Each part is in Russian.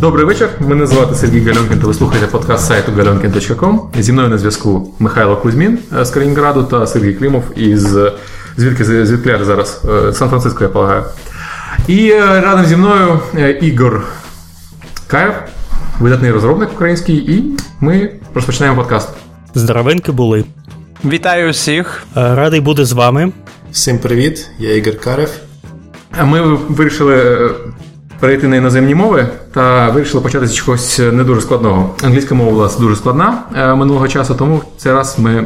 Добрий вечір. Мене звати Сергій Гальонкін, та ви слухаєте подкаст сайту galionkin.com. Зі мною на зв'язку Михайло Кузьмін з Калінінграду та Сергій Клімов із звідки звідки зараз Сан-Франциско, я полагаю. І рядом зі мною Ігор Каєв, видатний розробник український, і ми розпочинаємо подкаст. Здоровеньки були. Вітаю всіх. Радий бути з вами. Всім привіт, я Ігор Карев. Ми вирішили перейти на іноземні мови та вирішили почати з чогось не дуже складного. Англійська мова була дуже складна минулого часу, тому цей раз ми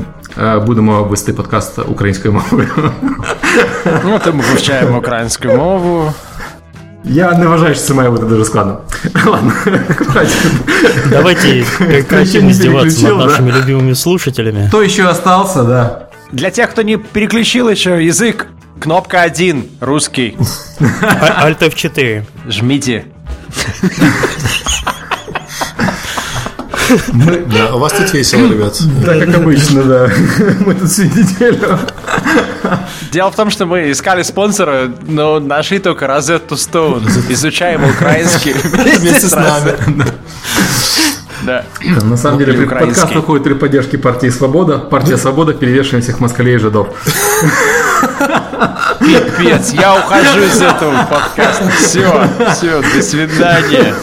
будемо вести подкаст українською мовою. Ну, то ми вивчаємо українську мову. Я не вважаю, що це має бути дуже складно. Ладно. Давайте прекратим издеваться над нашими любимыми слушателями. Кто еще остался, да. Для тех, кто не переключил еще язык, кнопка 1, русский. Alt F4. Жмите. Мы, да, у вас тут весело, ребят. Да, как обычно, да. Мы тут всю неделю. Дело в том, что мы искали спонсора, но нашли только Розетту Стоун. Изучаем украинский вместе с нами. Да. На самом деле, подкаст выходит при поддержке партии «Свобода». Партия «Свобода» перевешиваем всех москалей и жидов. Пипец, я ухожу из этого подкаста. Все, все, до свидания.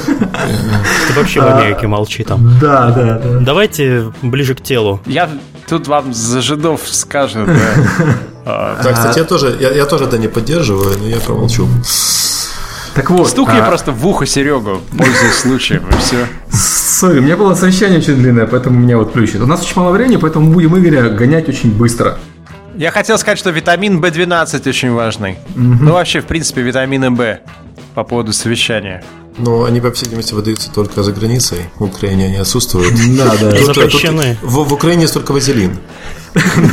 Ты вообще в Америке молчи там. Да, да, да. Давайте ближе к телу. Я тут вам за жидов скажу, да. Да, кстати, я тоже, я, я тоже это не поддерживаю, но я промолчу. Так вот. Стукни а... просто в ухо Серегу, пользуясь случаем, и все. Сори, у меня было совещание очень длинное, поэтому меня вот плющит. У нас очень мало времени, поэтому будем Игоря гонять очень быстро. Я хотел сказать, что витамин В12 очень важный. Угу. Ну, вообще, в принципе, витамины В по поводу совещания. Но они, по всей видимости, выдаются только за границей. В Украине они отсутствуют. Да, да. Запрещены. В Украине есть только вазелин.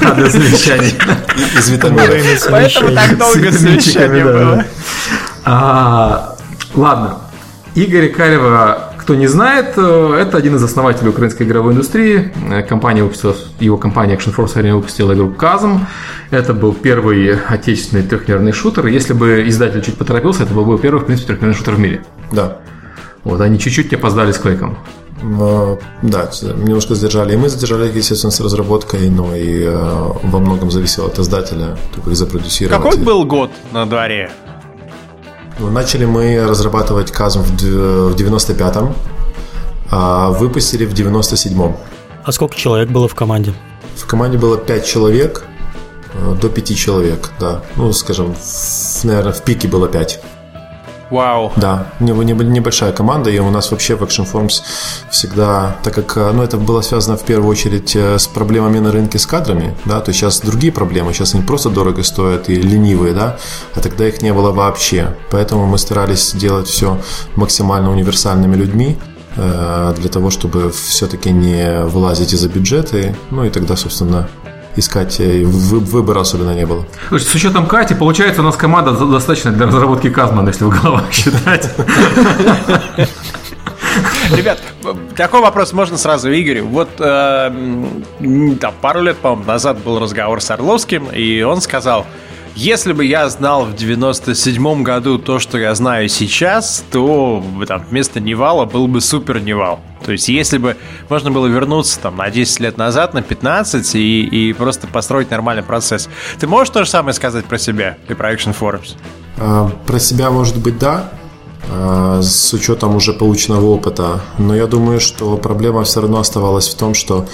Да, для совещаний. Из витаминов. Поэтому так долго совещание было. Ладно. Игоря Карева кто не знает, это один из основателей украинской игровой индустрии. Компания выпустила, его компания Action Force Arena выпустила игру Казм. Это был первый отечественный трехмерный шутер. Если бы издатель чуть поторопился, это был бы первый, в принципе, трехмерный шутер в мире. Да. Вот, они чуть-чуть не опоздали с Квейком. Да, немножко задержали. И мы задержали, естественно, с разработкой, но и во многом зависело от издателя, только их запродюсировать. Какой был год на дворе? Ну, начали мы разрабатывать Казм в 95-м, а выпустили в 97-м. А сколько человек было в команде? В команде было 5 человек, до 5 человек, да. Ну, скажем, в, наверное, в пике было 5. Вау. Да, небольшая команда, и у нас вообще в Action Forms всегда, так как ну, это было связано в первую очередь с проблемами на рынке с кадрами, да, то есть сейчас другие проблемы, сейчас они просто дорого стоят и ленивые, да, а тогда их не было вообще. Поэтому мы старались делать все максимально универсальными людьми, для того, чтобы все-таки не вылазить из-за бюджета, ну и тогда, собственно, искать, выбора особенно не было. Слушайте, с учетом Кати, получается, у нас команда достаточно для разработки Казмана, если в головах считать. Ребят, такой вопрос можно сразу Игорю. Вот э, там, пару лет, по-моему, назад был разговор с Орловским, и он сказал, если бы я знал в 97 году то, что я знаю сейчас, то там, вместо Нивала был бы супер Нивал. То есть, если бы можно было вернуться там на 10 лет назад, на 15 и, и просто построить нормальный процесс. Ты можешь то же самое сказать про себя и про Action Forms? А, про себя, может быть, да, а, с учетом уже полученного опыта. Но я думаю, что проблема все равно оставалась в том, что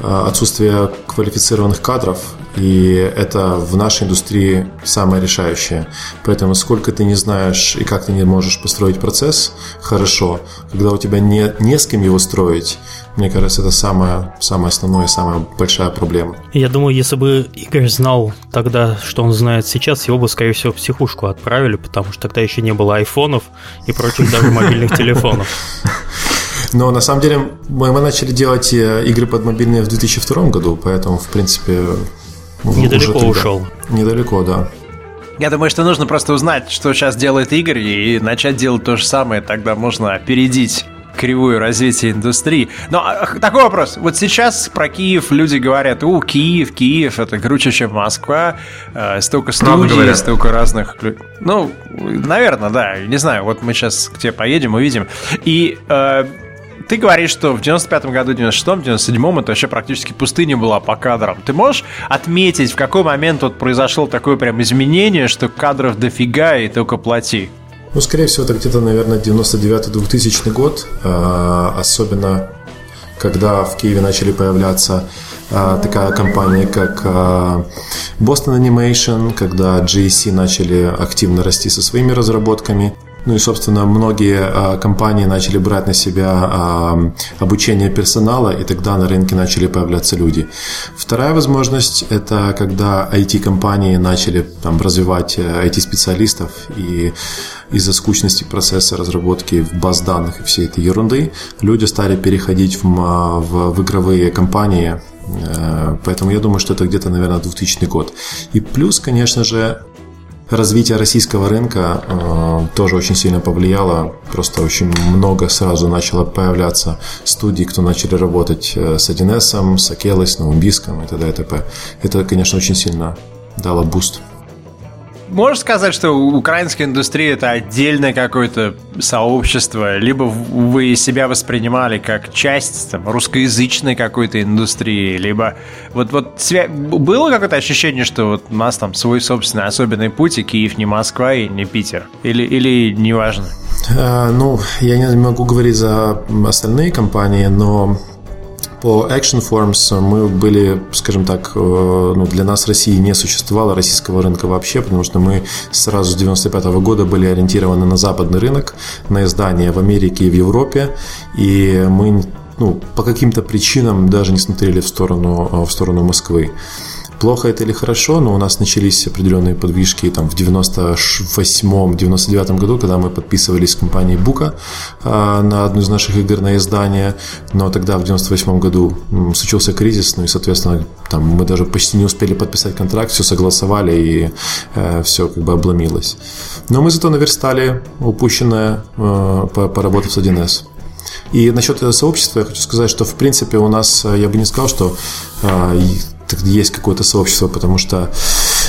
отсутствие квалифицированных кадров, и это в нашей индустрии самое решающее. Поэтому сколько ты не знаешь и как ты не можешь построить процесс хорошо, когда у тебя не, не с кем его строить, мне кажется, это самая, самая основная и самая большая проблема. Я думаю, если бы Игорь знал тогда, что он знает сейчас, его бы, скорее всего, в психушку отправили, потому что тогда еще не было айфонов и прочих даже мобильных телефонов. Но на самом деле мы, мы начали делать э, игры под мобильные в 2002 году, поэтому, в принципе, Недалеко уже ушел. Недалеко, да. Я думаю, что нужно просто узнать, что сейчас делает Игорь, и начать делать то же самое, тогда можно опередить кривую развития индустрии. Но а, такой вопрос. Вот сейчас про Киев люди говорят, у, Киев, Киев, это круче, чем Москва, э, столько студий, столько разных... Ну, наверное, да, не знаю, вот мы сейчас к тебе поедем, увидим. И э, ты говоришь, что в 95-м году, 96-м, 97-м это вообще практически пустыня была по кадрам. Ты можешь отметить, в какой момент вот произошло такое прям изменение, что кадров дофига и только плати? Ну, скорее всего, это где-то, наверное, 99-2000 год, а, особенно когда в Киеве начали появляться а, такая компания, как а, Boston Animation, когда GSC начали активно расти со своими разработками – ну и, собственно, многие а, компании начали брать на себя а, обучение персонала, и тогда на рынке начали появляться люди. Вторая возможность – это когда IT-компании начали там, развивать IT-специалистов, э, и из-за скучности процесса разработки в баз данных и всей этой ерунды люди стали переходить в, в, в игровые компании, э, Поэтому я думаю, что это где-то, наверное, 2000 год. И плюс, конечно же, развитие российского рынка э, тоже очень сильно повлияло. Просто очень много сразу начало появляться студий, кто начали работать э, с 1С, с Акелой, с Новым Диском и т.д. и т.п. Это, конечно, очень сильно дало буст можешь сказать, что украинская индустрия это отдельное какое-то сообщество, либо вы себя воспринимали как часть там, русскоязычной какой-то индустрии, либо вот, вот свя... было какое-то ощущение, что вот у нас там свой собственный особенный путь, и Киев не Москва и не Питер, или, или неважно? А, ну, я не могу говорить за остальные компании, но по Action Forms мы были, скажем так, э, ну, для нас России не существовало российского рынка вообще, потому что мы сразу с 95 -го года были ориентированы на западный рынок, на издания в Америке и в Европе, и мы ну, по каким-то причинам даже не смотрели в сторону, э, в сторону Москвы. Плохо это или хорошо, но у нас начались определенные подвижки там, в 98-99 году, когда мы подписывались с компанией Бука э, на одну из наших игр на издание, но тогда в 98 году случился кризис, ну и, соответственно, там, мы даже почти не успели подписать контракт, все согласовали и э, все как бы обломилось. Но мы зато наверстали упущенное, э, поработав с 1С. И насчет сообщества я хочу сказать, что в принципе у нас, э, я бы не сказал, что э, есть какое-то сообщество, потому что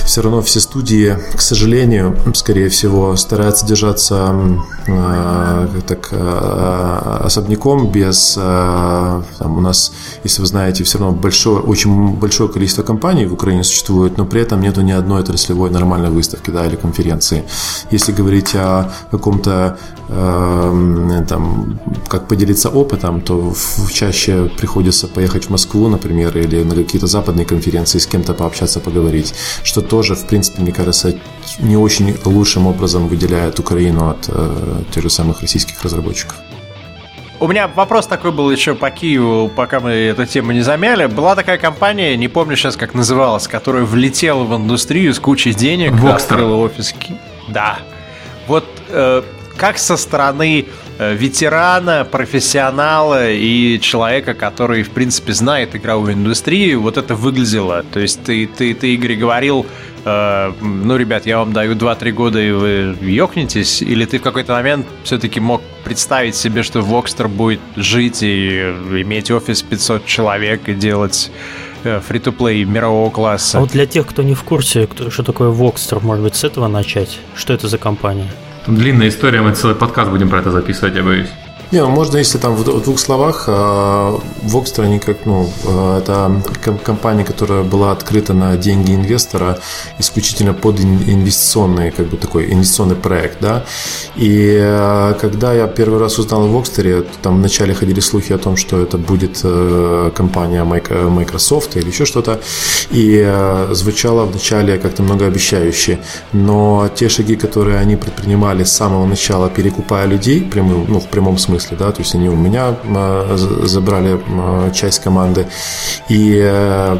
все равно все студии, к сожалению, скорее всего, стараются держаться э, так э, особняком, без э, там, у нас, если вы знаете, все равно большое, очень большое количество компаний в Украине существует, но при этом нету ни одной отраслевой нормальной выставки, да, или конференции. Если говорить о каком-то э, там, как поделиться опытом, то чаще приходится поехать в Москву, например, или на какие-то западные конференции с кем-то пообщаться, поговорить, что тоже, в принципе, мне кажется, не очень лучшим образом выделяет Украину от э, тех же самых российских разработчиков. У меня вопрос такой был еще по Киеву, пока мы эту тему не замяли. Была такая компания, не помню сейчас, как называлась, которая влетела в индустрию с кучей денег, Вокстер. открыла офис. Да. Вот э, как со стороны ветерана, профессионала и человека, который, в принципе, знает игровую индустрию, вот это выглядело. То есть ты, ты, ты Игорь, говорил, э, ну, ребят, я вам даю 2-3 года, и вы ёкнетесь, или ты в какой-то момент все-таки мог представить себе, что Вокстер будет жить и иметь офис 500 человек и делать фри-то-плей мирового класса. А вот для тех, кто не в курсе, кто, что такое Вокстер, может быть, с этого начать? Что это за компания? Там длинная история, мы целый подкаст будем про это записывать, я боюсь. Не, ну, можно, если там в двух словах, Вокстер, они как, ну, а, это компания, которая была открыта на деньги инвестора исключительно под инвестиционный, как бы такой инвестиционный проект, да. И а, когда я первый раз узнал о Вокстере, там вначале ходили слухи о том, что это будет э, компания Microsoft или еще что-то, и а, звучало вначале как-то многообещающе, но те шаги, которые они предпринимали с самого начала, перекупая людей, прямым, ну, в прямом смысле, смысле, да, то есть они у меня а, забрали часть команды, и э,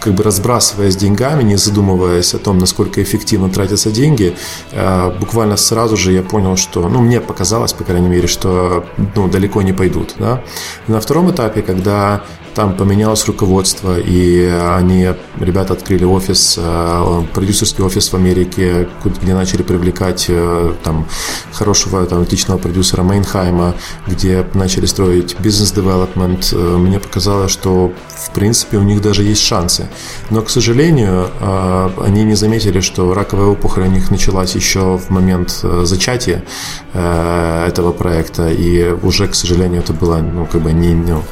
как бы разбрасываясь деньгами, не задумываясь о том, насколько эффективно тратятся деньги, э, буквально сразу же я понял, что, ну, мне показалось, по крайней мере, что, ну, далеко не пойдут, да. На втором этапе, когда там поменялось руководство, и они, ребята открыли офис, э, продюсерский офис в Америке, где начали привлекать э, там хорошего, там, отличного продюсера Мейнхайма, где начали строить бизнес-девелопмент. Мне показалось, что в принципе у них даже есть шансы. Но, к сожалению, они не заметили, что раковая опухоль у них началась еще в момент зачатия этого проекта, и уже, к сожалению, это было ну, как бы не, ну,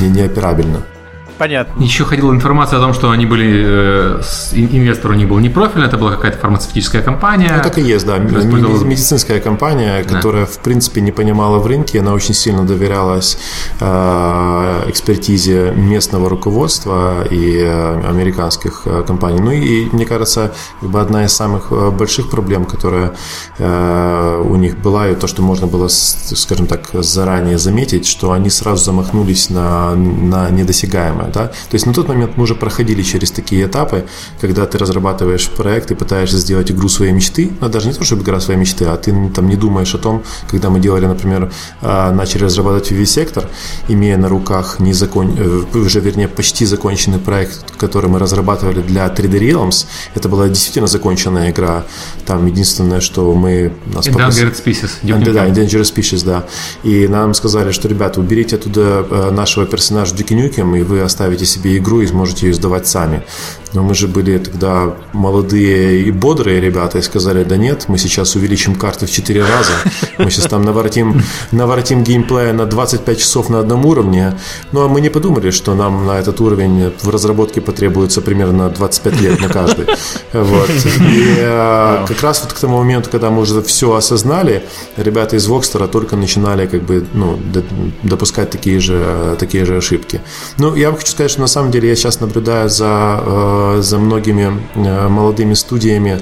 не, неоперабельно. Понятно. Еще ходила информация о том, что они были, э, инвестор у них был не профильный, это была какая-то фармацевтическая компания. Ну, так и есть, да. Медицинская компания, которая, да. в принципе, не понимала в рынке, она очень сильно доверялась э, экспертизе местного руководства и э, американских э, компаний. Ну и, мне кажется, как бы одна из самых э, больших проблем, которая э, у них была, и то, что можно было, скажем так, заранее заметить, что они сразу замахнулись на, на недосягаемое. Да? То есть на тот момент мы уже проходили через такие этапы, когда ты разрабатываешь проект и пытаешься сделать игру своей мечты, но даже не то, чтобы игра своей мечты, а ты там не думаешь о том, когда мы делали, например, а, начали разрабатывать VV-сектор, имея на руках не закон... Э, уже, вернее, почти законченный проект, который мы разрабатывали для 3D Realms, это была действительно законченная игра. Там единственное, что мы... Нас Endangered Species. Да, да, Endangered Species, да. И нам сказали, что, ребята, уберите оттуда э, нашего персонажа Дюки Нюкем, и вы оставите себе игру и сможете ее сдавать сами. Но мы же были тогда молодые и бодрые ребята и сказали, да нет, мы сейчас увеличим карты в 4 раза, мы сейчас там наворотим, наворотим геймплея на 25 часов на одном уровне. Ну а мы не подумали, что нам на этот уровень в разработке потребуется примерно 25 лет на каждый. Вот. И э, как раз вот к тому моменту, когда мы уже все осознали, ребята из Вокстера только начинали как бы ну, допускать такие же, такие же ошибки. Ну, я хочу сказать, что на самом деле я сейчас наблюдаю за э, за многими э, молодыми студиями,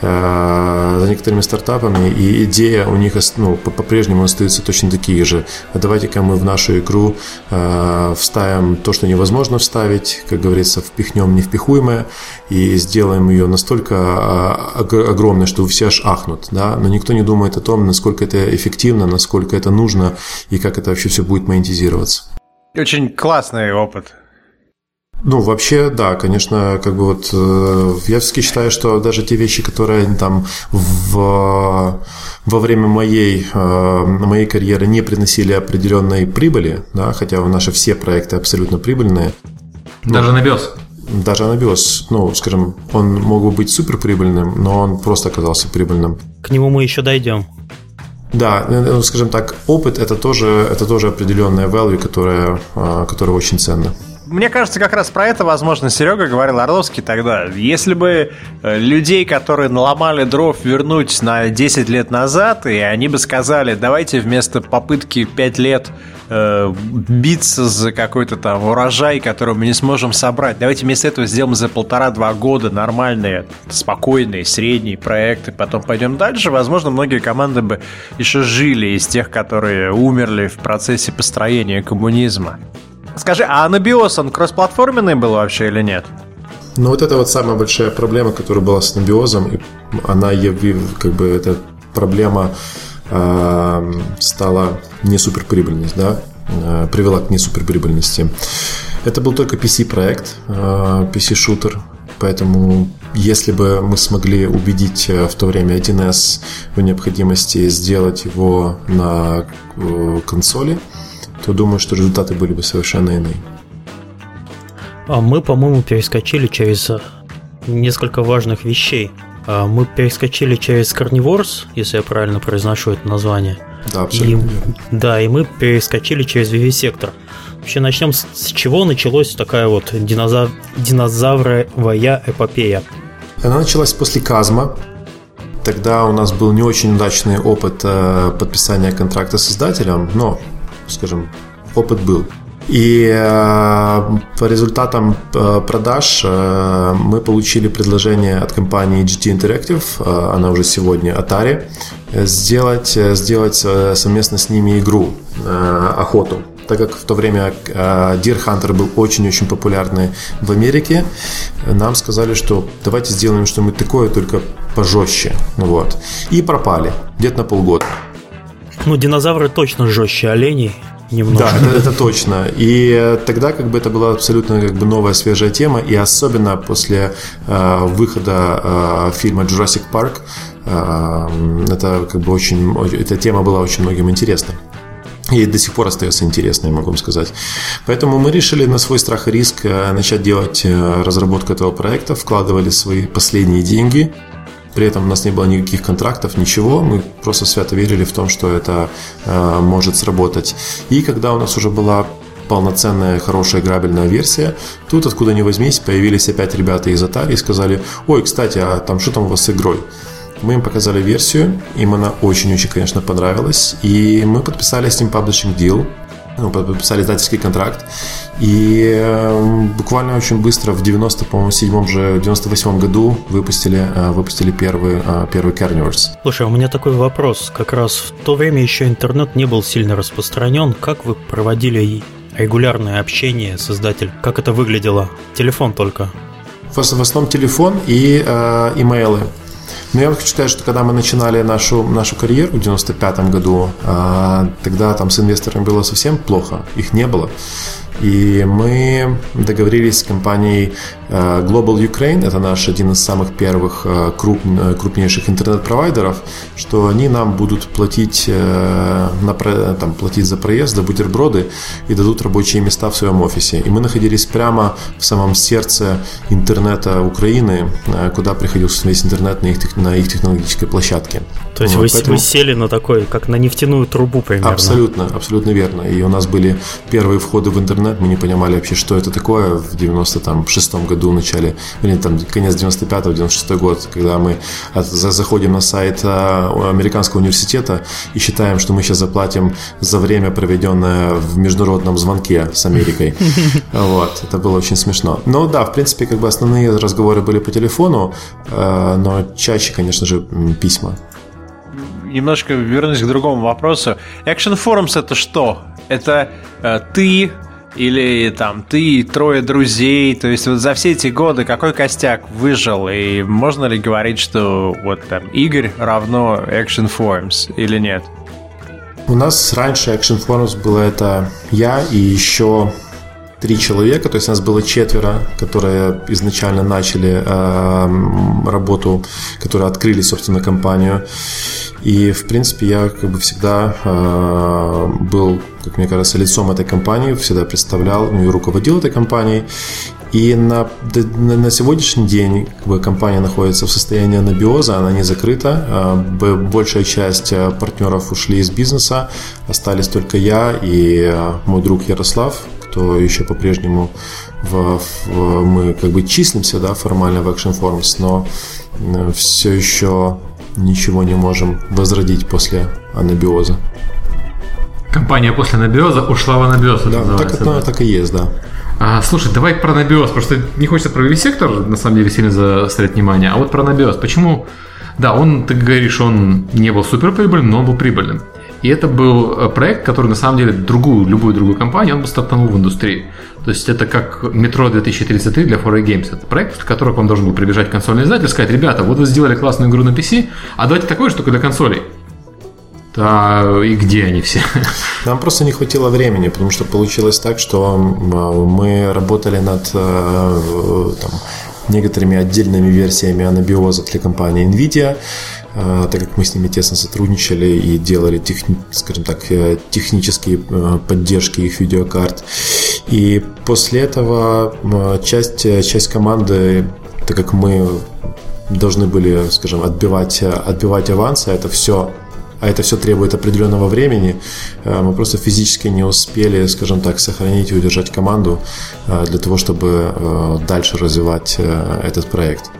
э, за некоторыми стартапами, и идея у них ну, по-прежнему остается точно такие же. Давайте-ка мы в нашу игру вставим то, что невозможно вставить, как говорится, впихнем невпихуемое, и сделаем ее настолько огромной, что все аж ахнут, да? но никто не думает о том, насколько это эффективно, насколько это нужно, и как это вообще все будет монетизироваться. Очень классный опыт. Ну, вообще, да, конечно, как бы вот э, я все-таки считаю, что даже те вещи, которые там в, во время моей, э, моей карьеры не приносили определенной прибыли, да, хотя наши все проекты абсолютно прибыльные. Даже ну, Анабиос? Даже Анабиос, ну, скажем, он мог бы быть суперприбыльным, но он просто оказался прибыльным. К нему мы еще дойдем. Да, э, ну, скажем так, опыт это тоже, это тоже определенная value, которая, которая очень ценна. Мне кажется, как раз про это, возможно, Серега говорил Орловский тогда. Если бы э, людей, которые наломали дров, вернуть на 10 лет назад, и они бы сказали, давайте вместо попытки 5 лет э, биться за какой-то там урожай, который мы не сможем собрать, давайте вместо этого сделаем за полтора-два года нормальные, спокойные, средние проекты, потом пойдем дальше, возможно, многие команды бы еще жили из тех, которые умерли в процессе построения коммунизма. Скажи, а анабиос, он кроссплатформенный был вообще или нет? Ну, вот это вот самая большая проблема, которая была с анабиозом, и она, как бы, эта проблема э, стала не суперприбыльность, да, э, привела к не суперприбыльности. Это был только PC-проект, э, PC-шутер, поэтому если бы мы смогли убедить э, в то время 1С в необходимости сделать его на э, консоли, то думаю, что результаты были бы совершенно иные. А мы, по-моему, перескочили через э, несколько важных вещей. А мы перескочили через Carnivores, если я правильно произношу это название. Да, абсолютно. И, да, и мы перескочили через VV-сектор. Вообще начнем с, с чего началась такая вот динозав... динозавровая эпопея. Она началась после Казма. Тогда у нас был не очень удачный опыт э, подписания контракта с издателем, но скажем, опыт был. И э, по результатам э, продаж э, мы получили предложение от компании GT Interactive, она уже сегодня Atari, сделать, сделать совместно с ними игру «Охоту». Так как в то время Deer Hunter был очень-очень популярный в Америке, нам сказали, что давайте сделаем что-нибудь такое, только пожестче. Вот. И пропали где-то на полгода. Ну, динозавры точно жестче оленей. немножко. Да, это, это точно. И тогда как бы это была абсолютно как бы новая свежая тема, и особенно после э, выхода э, фильма Jurassic Park, э, это как бы очень, эта тема была очень многим интересна. И до сих пор остается интересной, могу вам сказать. Поэтому мы решили на свой страх и риск э, начать делать э, разработку этого проекта, вкладывали свои последние деньги, при этом у нас не было никаких контрактов, ничего. Мы просто свято верили в том, что это э, может сработать. И когда у нас уже была полноценная, хорошая играбельная версия. Тут, откуда ни возьмись, появились опять ребята из Atari и сказали, ой, кстати, а там что там у вас с игрой? Мы им показали версию, им она очень-очень, конечно, понравилась, и мы подписали с ним publishing deal, подписали издательский контракт, и э, буквально очень быстро в 90, по-моему, седьмом же, 98 году выпустили, э, выпустили первый, э, первый Carnivores. Слушай, у меня такой вопрос. Как раз в то время еще интернет не был сильно распространен. Как вы проводили регулярное общение с издателем? Как это выглядело? Телефон только? В, в основном телефон и э, имейлы. Но я хочу сказать, что когда мы начинали нашу, нашу карьеру в 95 году, э, тогда там с инвесторами было совсем плохо, их не было. И мы договорились с компанией э, Global Ukraine, это наш один из самых первых э, круп, крупнейших интернет-провайдеров, что они нам будут платить, э, на, там, платить за проезд, за бутерброды и дадут рабочие места в своем офисе. И мы находились прямо в самом сердце интернета Украины, куда приходил весь интернет на их, на их технологической площадке. То есть вот, вы, поэтому... вы сели на такой, как на нефтяную трубу примерно? Абсолютно, абсолютно верно. И у нас были первые входы в интернет интернет, мы не понимали вообще, что это такое в 96-м году, в начале, или там конец 95-го, 96 год, когда мы заходим на сайт а, американского университета и считаем, что мы сейчас заплатим за время, проведенное в международном звонке с Америкой. Вот, это было очень смешно. Но да, в принципе, как бы основные разговоры были по телефону, а, но чаще, конечно же, письма немножко вернусь к другому вопросу. Action Forums это что? Это э, ты, или там ты трое друзей, то есть вот за все эти годы какой костяк выжил, и можно ли говорить, что вот там Игорь равно Action Forums или нет? У нас раньше Action Forums было это я и еще три человека, то есть у нас было четверо, которые изначально начали э, работу, которые открыли, собственно, компанию. И, в принципе, я как бы всегда э, был, как мне кажется, лицом этой компании, всегда представлял, ну и руководил этой компанией. И на, на, на сегодняшний день как бы, компания находится в состоянии анабиоза, она не закрыта. Э, большая часть э, партнеров ушли из бизнеса, остались только я и э, мой друг Ярослав, кто еще по-прежнему в, в, мы как бы числимся да, формально в Action Forms, но все еще ничего не можем возродить после анабиоза. Компания после анабиоза ушла в анабиоз. Да, так, да. так и есть, да. А, слушай, давай про анабиоз, потому что не хочется про сектор на самом деле сильно заострять внимание, а вот про анабиоз. Почему? Да, он, ты говоришь, он не был суперприбыльным, но он был прибыльным. И это был э, проект, который на самом деле другую, любую другую компанию, он бы стартанул в индустрии. То есть это как метро 2033 для 4A Games. Это проект, в который к вам должен был прибежать консольный издатель и сказать, ребята, вот вы сделали классную игру на PC, а давайте такую только для консолей. Да, и где они все? Нам просто не хватило времени, потому что получилось так, что мы работали над э, там, некоторыми отдельными версиями анабиоза для компании NVIDIA. А, так как мы с ними тесно сотрудничали и делали, техни, скажем так, э, технические э, поддержки их видеокарт. И после этого часть, э, часть команды, так как мы должны были, скажем, отбивать, отбивать авансы, это все а это все требует определенного времени, мы просто физически не успели, скажем так, сохранить и удержать команду для того, чтобы дальше развивать этот проект.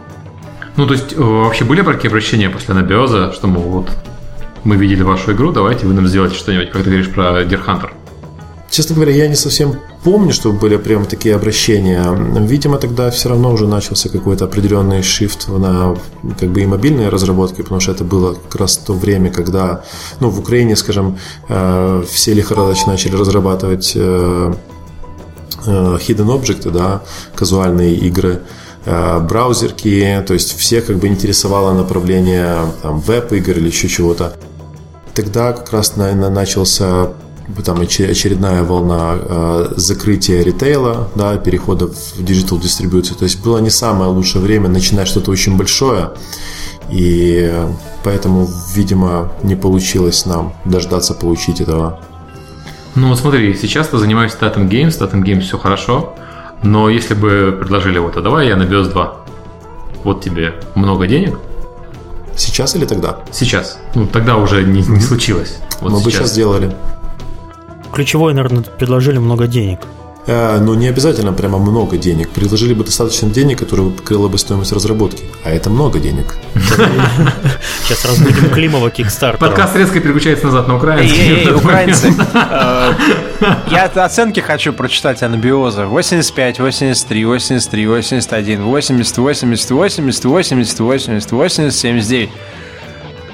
Ну, то есть, э, вообще были такие обращения после анабиоза, что, мол, вот, мы видели вашу игру, давайте вы нам сделаете что-нибудь, как ты говоришь про Deer Hunter. Честно говоря, я не совсем помню, что были прям такие обращения. Видимо, тогда все равно уже начался какой-то определенный шифт на как бы и мобильные разработки, потому что это было как раз то время, когда, ну, в Украине, скажем, э, все лихорадочно начали разрабатывать э, hidden objects, да, казуальные игры, Э, браузерки, то есть всех как бы интересовало направление веб-игр или еще чего-то. Тогда как раз, наверное, начался там очередная волна э, закрытия ритейла, да, перехода в digital дистрибьюцию. То есть было не самое лучшее время начинать что-то очень большое. И поэтому, видимо, не получилось нам дождаться получить этого. Ну вот смотри, сейчас ты занимаешься Tatum Games, Tatum Games все хорошо, но если бы предложили вот, а давай Анабиоз 2, вот тебе много денег. Сейчас или тогда? Сейчас. Ну, тогда уже не, не случилось. Вот Мы сейчас. бы сейчас сделали. Ключевое, наверное, предложили много денег. Э, но не обязательно прямо много денег. Предложили бы достаточно денег, которые покрыло бы стоимость разработки. А это много денег. Сейчас разбудим Климова Kickstarter. Подкаст резко переключается назад на украинский. Украинцы. Я оценки хочу прочитать анабиоза. 85, 83, 83, 81, 80, 80, 80, 80, 80, 80, 79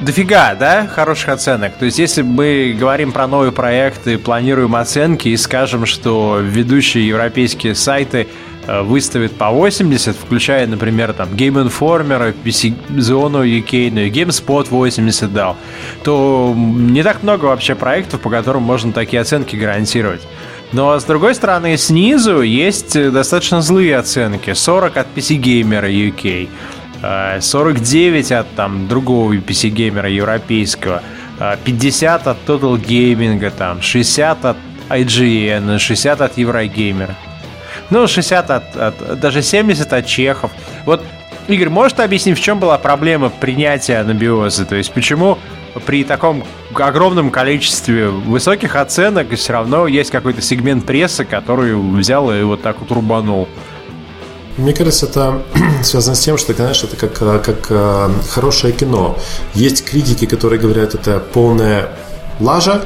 дофига, да, хороших оценок. То есть, если мы говорим про новые проекты, планируем оценки и скажем, что ведущие европейские сайты э, выставят по 80, включая, например, там Game Informer, PC Zone UK, ну и GameSpot 80 дал, то не так много вообще проектов, по которым можно такие оценки гарантировать. Но с другой стороны, снизу есть достаточно злые оценки. 40 от PC Gamer UK, 49 от там другого PC-геймера европейского, 50 от Total Gaming, там, 60 от IGN, 60 от Eurogamer. Ну, 60 от, от, даже 70 от чехов. Вот, Игорь, можешь объяснить, в чем была проблема принятия анабиоза? То есть, почему при таком огромном количестве высоких оценок все равно есть какой-то сегмент прессы, который взял и вот так вот рубанул? Мне кажется, это связано с тем, что, знаешь, это как, э, как э, хорошее кино. Есть критики, которые говорят, это полная лажа,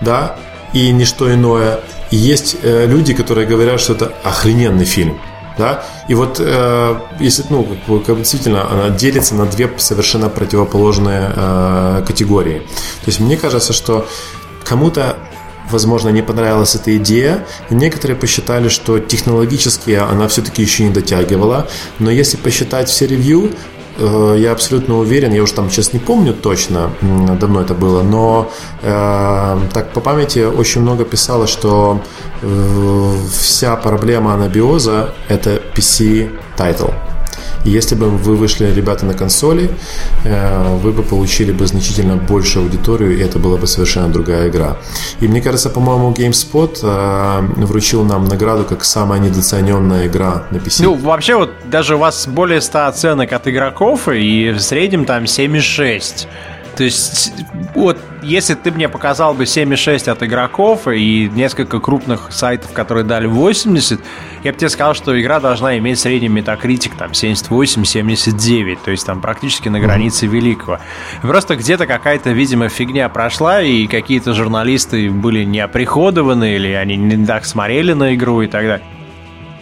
да, и ничто иное. И есть э, люди, которые говорят, что это охрененный фильм. Да? И вот э, если, ну, как, как действительно она делится на две совершенно противоположные э, категории. То есть мне кажется, что кому-то возможно, не понравилась эта идея. Некоторые посчитали, что технологически она все-таки еще не дотягивала. Но если посчитать все ревью, э, я абсолютно уверен, я уже там сейчас не помню точно, давно это было, но э, так по памяти очень много писало, что э, вся проблема анабиоза это PC title. Если бы вы вышли, ребята, на консоли, э, вы бы получили бы значительно большую аудиторию, и это была бы совершенно другая игра. И мне кажется, по-моему, GameSpot э, вручил нам награду как самая недооцененная игра на PC. Ну, вообще, вот даже у вас более 100 оценок от игроков, и в среднем там 7,6. То есть, вот, если ты мне показал бы 7,6 от игроков и несколько крупных сайтов, которые дали 80, я бы тебе сказал, что игра должна иметь средний метакритик там 78-79, то есть там практически на границе великого. Просто где-то какая-то, видимо, фигня прошла, и какие-то журналисты были не оприходованы, или они не так смотрели на игру и так далее.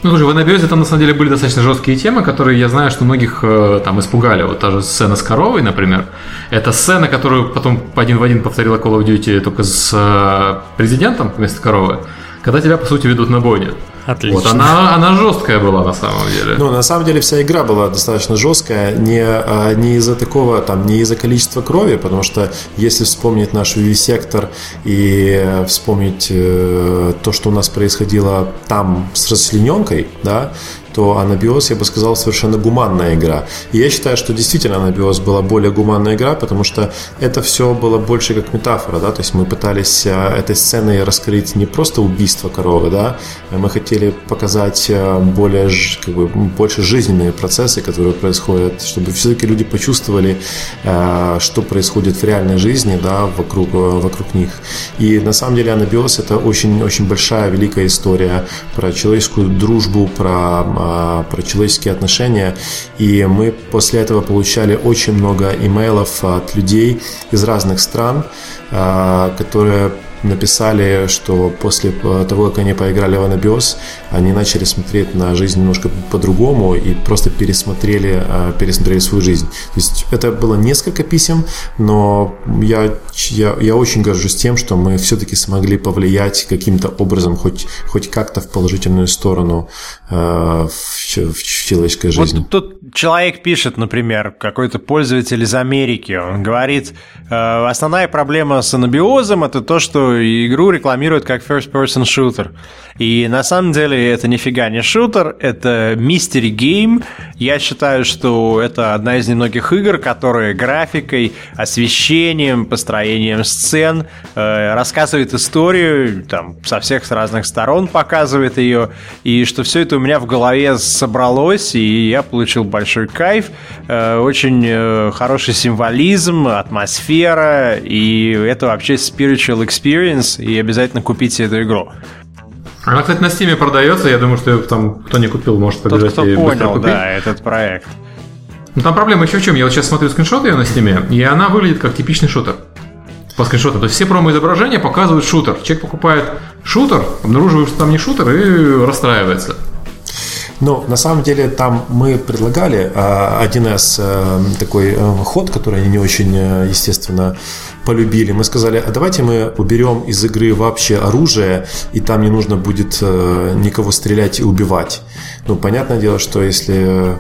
Ну, слушай, в анабиозе там на самом деле были достаточно жесткие темы, которые я знаю, что многих э, там испугали. Вот та же сцена с коровой, например. Это сцена, которую потом один в один повторила Call of Duty только с э, президентом вместо коровы, когда тебя, по сути, ведут на бойню. Отлично. Вот, она, она жесткая была на самом деле. Ну, на самом деле вся игра была достаточно жесткая, не, а, не из-за такого, там, не из-за количества крови, потому что если вспомнить наш вивисектор и вспомнить э, то, что у нас происходило там с расчлененкой, да, то Анабиос, я бы сказал, совершенно гуманная игра. И я считаю, что действительно Анабиос была более гуманная игра, потому что это все было больше как метафора, да, то есть мы пытались э, этой сценой раскрыть не просто убийство коровы, да, мы хотели показать э, более, как бы, больше жизненные процессы, которые происходят, чтобы все-таки люди почувствовали, э, что происходит в реальной жизни, да, вокруг, вокруг них. И на самом деле Анабиос это очень-очень большая, великая история про человеческую дружбу, про а, про человеческие отношения. И мы после этого получали очень много имейлов от людей из разных стран, а, которые написали, что после того, как они поиграли в Анабиос, они начали смотреть на жизнь немножко по-другому и просто пересмотрели, а, пересмотрели свою жизнь. То есть это было несколько писем, но я, я, я очень горжусь тем, что мы все-таки смогли повлиять каким-то образом, хоть, хоть как-то в положительную сторону э, в, в человеческой жизни. Вот тут человек пишет, например, какой-то пользователь из Америки, он говорит, э, основная проблема с анабиозом это то, что эту игру рекламируют как first-person shooter. И на самом деле это нифига не шутер, это мистери гейм. Я считаю, что это одна из немногих игр, которые графикой, освещением, построением сцен э, рассказывает историю, там, со всех разных сторон показывает ее, и что все это у меня в голове собралось, и я получил большой кайф, э, очень э, хороший символизм, атмосфера, и это вообще spiritual experience, и обязательно купите эту игру. Она, кстати, на Steam продается. Я думаю, что там кто не купил, может побежать Тот, кто и понял, купить. да, этот проект. Ну там проблема еще в чем. Я вот сейчас смотрю скриншот ее на Steam, и она выглядит как типичный шутер. По скриншотам. То есть все промо-изображения показывают шутер. Человек покупает шутер, обнаруживает, что там не шутер, и расстраивается. Ну, на самом деле, там мы предлагали э, 1С э, такой э, ход, который они не очень, э, естественно, полюбили. Мы сказали, а давайте мы уберем из игры вообще оружие, и там не нужно будет э, никого стрелять и убивать. Ну, понятное дело, что если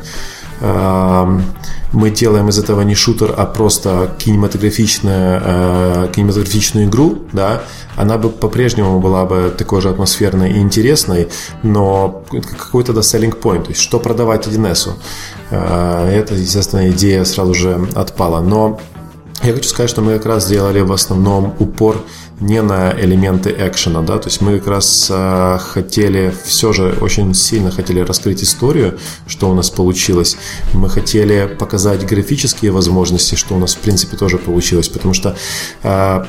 мы делаем из этого не шутер, а просто кинематографичную, э, кинематографичную игру, да, она бы по-прежнему была бы такой же атмосферной и интересной, но какой тогда selling point, то есть что продавать 1С? Э, это, естественно, идея сразу же отпала. Но я хочу сказать, что мы как раз сделали в основном упор не на элементы экшена, да, то есть мы как раз э, хотели, все же очень сильно хотели раскрыть историю, что у нас получилось. Мы хотели показать графические возможности, что у нас в принципе тоже получилось, потому что э,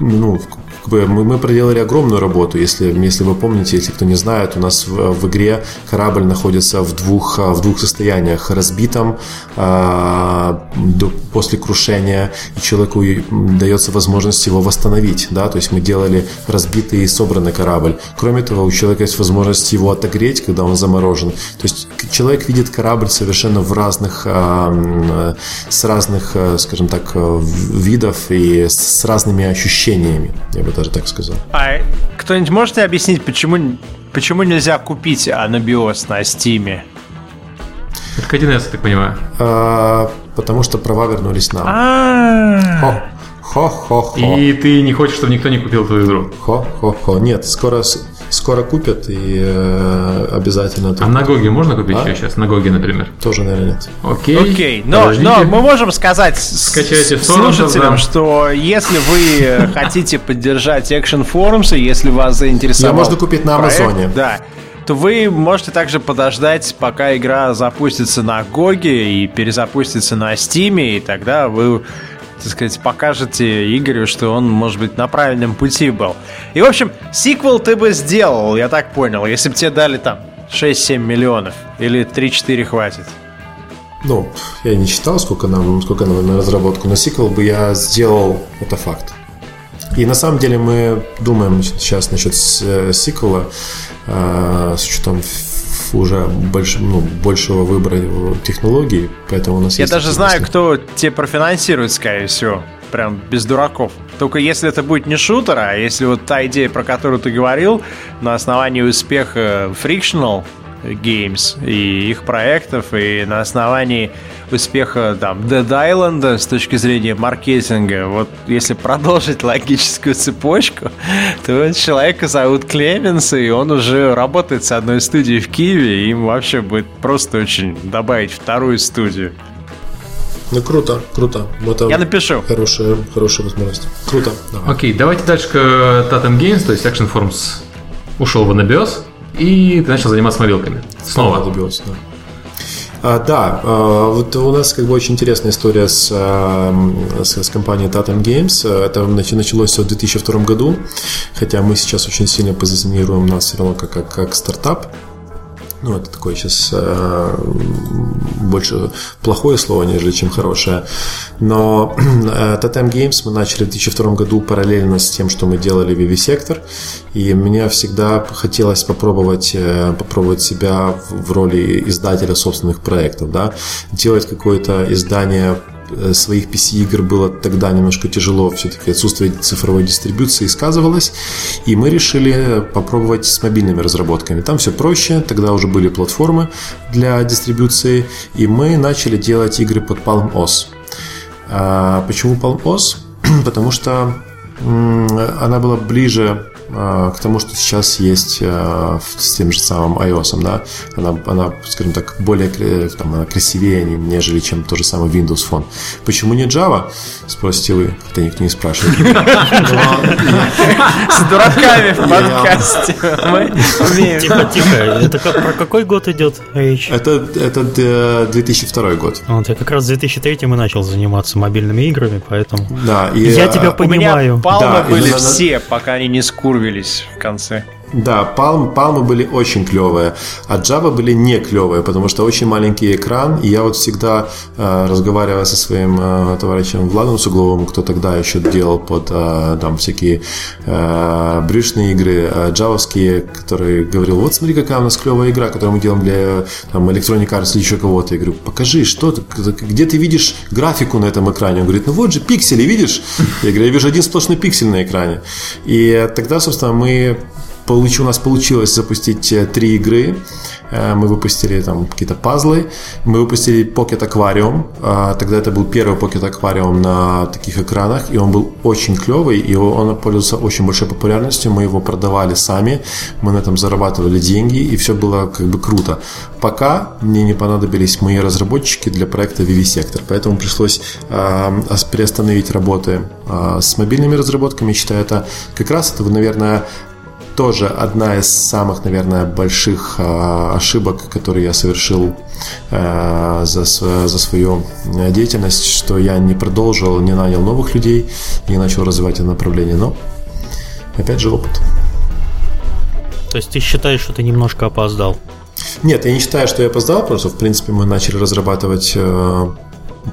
ну, как бы мы, мы проделали огромную работу. Если, если вы помните, если кто не знает, у нас в, в игре корабль находится в двух, в двух состояниях. Разбитом э, до, после крушения, и человеку дается возможность его восстановить. Да? То есть мы делали разбитый и собранный корабль. Кроме того, у человека есть возможность его отогреть, когда он заморожен. То есть человек видит корабль совершенно в разных, э, с разных, скажем так, видов и с разными ощущениями. Я бы даже так сказал. А кто-нибудь можете объяснить, почему, почему нельзя купить анабиоз на Steam'е? К 1С, я так понимаю. А, потому что права вернулись нам. А. Хо-хо-хо. И ты не хочешь, чтобы никто не купил твою игру? Хо-хо-хо. Нет, скоро, скоро купят и э, обязательно. А на GOG'е можно купить а? ее сейчас? На GOG'е, например? Тоже, наверное, нет. Окей. Окей, но, но мы можем сказать Скачайте слушателям, да. что если вы хотите поддержать Action Forums, если вас заинтересовал Ее можно купить на Амазоне. Да то вы можете также подождать, пока игра запустится на Гоге и перезапустится на Стиме, и тогда вы так сказать, покажете Игорю, что он, может быть, на правильном пути был. И, в общем, сиквел ты бы сделал, я так понял, если бы тебе дали там 6-7 миллионов или 3-4 хватит. Ну, я не читал, сколько нам, сколько нам на разработку, но сиквел бы я сделал, это факт. И на самом деле мы думаем сейчас насчет э, сиквела э, с учетом уже больш, ну, большего выбора технологий, поэтому у нас Я есть даже знаю, кто тебе профинансирует, скорее всего. Прям без дураков. Только если это будет не шутер, а если вот та идея, про которую ты говорил, на основании успеха Frictional, Games и их проектов, и на основании успеха там Dead Island с точки зрения маркетинга, вот если продолжить логическую цепочку, то человека зовут Клеменс, и он уже работает с одной студией в Киеве, и им вообще будет просто очень добавить вторую студию. Ну круто, круто. Это Я напишу. Хорошая, хорошая возможность. Круто. Давай. Окей, давайте дальше к Tatum Games, то есть Action Forms ушел в Anabios. И ты начал заниматься мобилками. Снова. Добился, да. А, да, а, вот у нас как бы очень интересная история с, с, с компанией Tatum Games. Это началось в 2002 году, хотя мы сейчас очень сильно позиционируем нас все равно как, как, как стартап. Ну, это такое сейчас э, больше плохое слово, нежели чем хорошее. Но э, Totem Games мы начали в 2002 году параллельно с тем, что мы делали Vivisector. И мне всегда хотелось попробовать, э, попробовать себя в роли издателя собственных проектов. Да? Делать какое-то издание своих PC-игр было тогда немножко тяжело, все-таки отсутствие цифровой дистрибуции сказывалось, и мы решили попробовать с мобильными разработками. Там все проще, тогда уже были платформы для дистрибуции, и мы начали делать игры под Palm OS. А почему Palm OS? Потому что она была ближе к тому, что сейчас есть а, с тем же самым iOS, да, она, она скажем так, более там, она красивее, нежели чем тот же самый Windows Phone. Почему не Java, спросите вы, хотя никто не спрашивает. С дураками в подкасте. Тихо, тихо, это про какой год идет речь? Это, это 2002 год. Вот, я как раз в 2003 и начал заниматься мобильными играми, поэтому да, я тебя понимаю. У меня палмы были все, пока они не скур вырвались в конце. Да, палм, палмы были очень клевые, а Java были не клевые, потому что очень маленький экран, и я вот всегда, э, разговаривая со своим э, товарищем Владом Сугловым, кто тогда еще делал под э, там всякие э, брюшные игры, э, который говорил, вот смотри, какая у нас клевая игра, которую мы делаем для там, Electronic Arts или еще кого-то. Я говорю, покажи, что где ты видишь графику на этом экране? Он говорит, ну вот же пиксели, видишь? Я говорю, я вижу один сплошной пиксель на экране. И тогда, собственно, мы получ, у нас получилось запустить э, три игры. Э, мы выпустили там какие-то пазлы. Мы выпустили Pocket Aquarium. Э, тогда это был первый Pocket Aquarium на таких экранах. И он был очень клевый. И он пользовался очень большой популярностью. Мы его продавали сами. Мы на этом зарабатывали деньги. И все было как бы круто. Пока мне не понадобились мои разработчики для проекта Vivisector. Поэтому пришлось приостановить работы с мобильными разработками. считаю, это как раз это, наверное, тоже одна из самых, наверное, больших э, ошибок, которые я совершил э, за, за свою деятельность, что я не продолжил, не нанял новых людей, не начал развивать это направление. Но, опять же, опыт. То есть ты считаешь, что ты немножко опоздал? Нет, я не считаю, что я опоздал, просто, в принципе, мы начали разрабатывать э,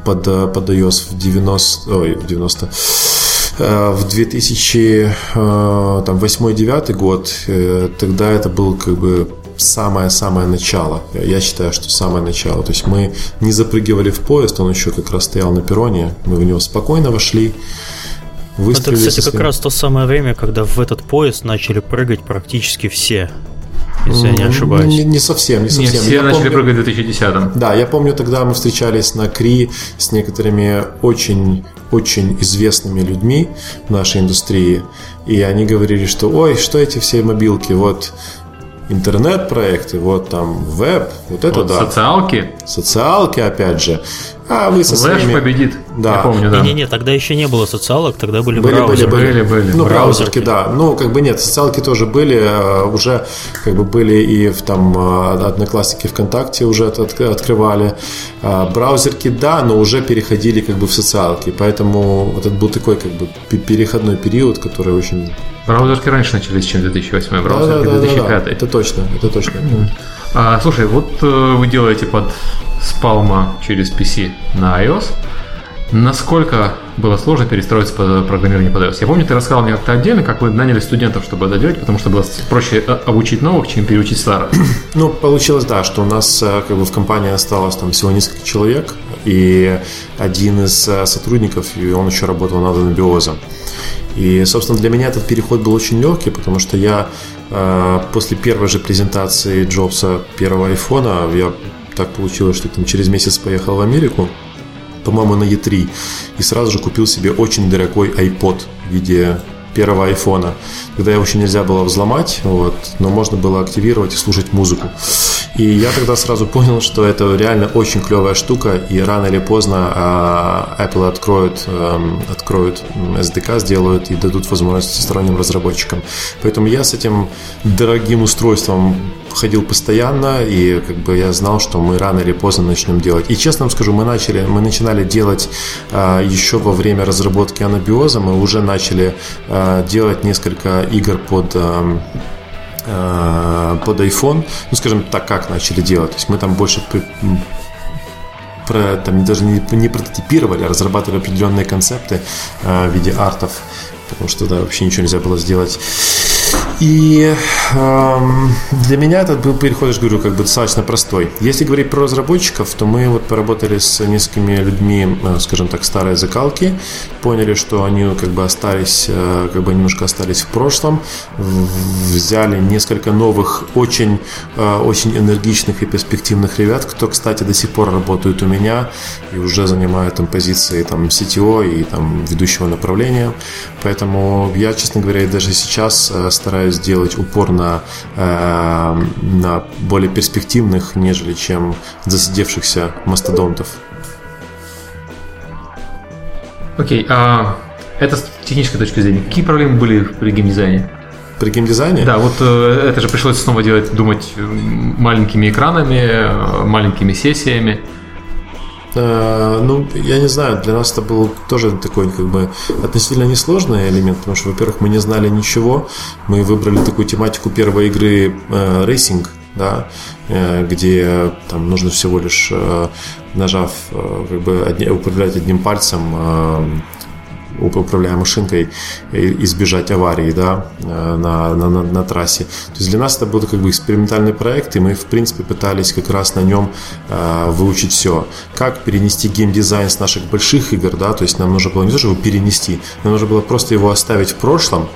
под, под iOS в 90... Ой, в 90 Э, в 2008-2009 э, год, э, тогда это был как бы самое-самое начало. Я считаю, что самое начало. То есть мы не запрыгивали в поезд, он еще как раз стоял на перроне, мы в него спокойно вошли. Это, кстати, как раз то самое время, когда в этот поезд начали прыгать практически все если я не ошибаюсь. Не, не совсем, не совсем. Не, все я начали помню, прыгать в 2010-м. Да, я помню, тогда мы встречались на КРИ с некоторыми очень очень известными людьми в нашей индустрии, и они говорили, что ой, что эти все мобилки, вот интернет-проекты, вот там веб, вот это вот да. Социалки. Социалки, опять же. А вы со Флэш своими... победит. Да. Я помню, да. Не-не-не, тогда еще не было социалок, тогда были, были браузеры. Были, были, были. Ну, браузерки, да. Ну, как бы нет, социалки тоже были, а, уже как бы были и в там а, Одноклассники ВКонтакте уже от, открывали. А, браузерки, да, но уже переходили как бы в социалки. Поэтому вот это был такой как бы переходной период, который очень... Браузерки раньше начались, чем 2008 браузерки да, да, да, 2005 да, да. Это точно, это точно. Mm-hmm. А, слушай, вот э, вы делаете под Spalma через PC на iOS. Насколько было сложно перестроиться под программирование под iOS? Я помню, ты рассказал мне как-то отдельно, как вы наняли студентов, чтобы это делать, потому что было проще э, обучить новых, чем переучить старых. Ну, получилось, да, что у нас э, как бы в компании осталось там всего несколько человек, и один из э, сотрудников, и он еще работал над анабиозом. И, собственно, для меня этот переход был очень легкий, потому что я после первой же презентации Джобса первого айфона, я так получилось, что там через месяц поехал в Америку, по-моему, на E3, и сразу же купил себе очень дорогой iPod в виде первого айфона. Тогда его еще нельзя было взломать, вот, но можно было активировать и слушать музыку. И я тогда сразу понял, что это реально очень клевая штука, и рано или поздно а, Apple откроют, эм, откроют SDK, сделают и дадут возможность сторонним разработчикам. Поэтому я с этим дорогим устройством ходил постоянно, и как бы я знал, что мы рано или поздно начнем делать. И честно вам скажу, мы начали, мы начинали делать а, еще во время разработки анабиоза, мы уже начали а, делать несколько игр под Э, под iPhone, ну, скажем так, как начали делать. То есть мы там больше про, там даже не, не прототипировали, а разрабатывали определенные концепты э, в виде артов, потому что да, вообще ничего нельзя было сделать И эм, для меня этот был переход, я говорю, как бы достаточно простой. Если говорить про разработчиков, то мы вот поработали с несколькими людьми, э, скажем так, старой закалки, поняли, что они как бы остались, э, как бы немножко остались в прошлом, взяли несколько новых, очень, э, очень энергичных и перспективных ребят, кто, кстати, до сих пор работают у меня и уже занимают там позиции там CTO и там ведущего направления. Поэтому я, честно говоря, даже сейчас стараюсь сделать упор на, э, на более перспективных, нежели чем засидевшихся мастодонтов. Окей, okay, а это с технической точки зрения. Какие проблемы были при геймдизайне? При геймдизайне? Да, вот э, это же пришлось снова делать, думать маленькими экранами, э, маленькими сессиями. Э, ну, я не знаю, для нас это был тоже такой как бы относительно несложный элемент, потому что, во-первых, мы не знали ничего, мы выбрали такую тематику первой игры э, racing, да, э, где там нужно всего лишь нажав, как бы управлять одним пальцем управляя машинкой, избежать аварии да, э, на, на, на, на трассе. То есть для нас это был как бы экспериментальный проект, и мы, в принципе, пытались как раз на нем э, выучить все. Как перенести геймдизайн с наших больших игр, да, то есть нам нужно было не то, чтобы перенести, нам нужно было просто его оставить в прошлом,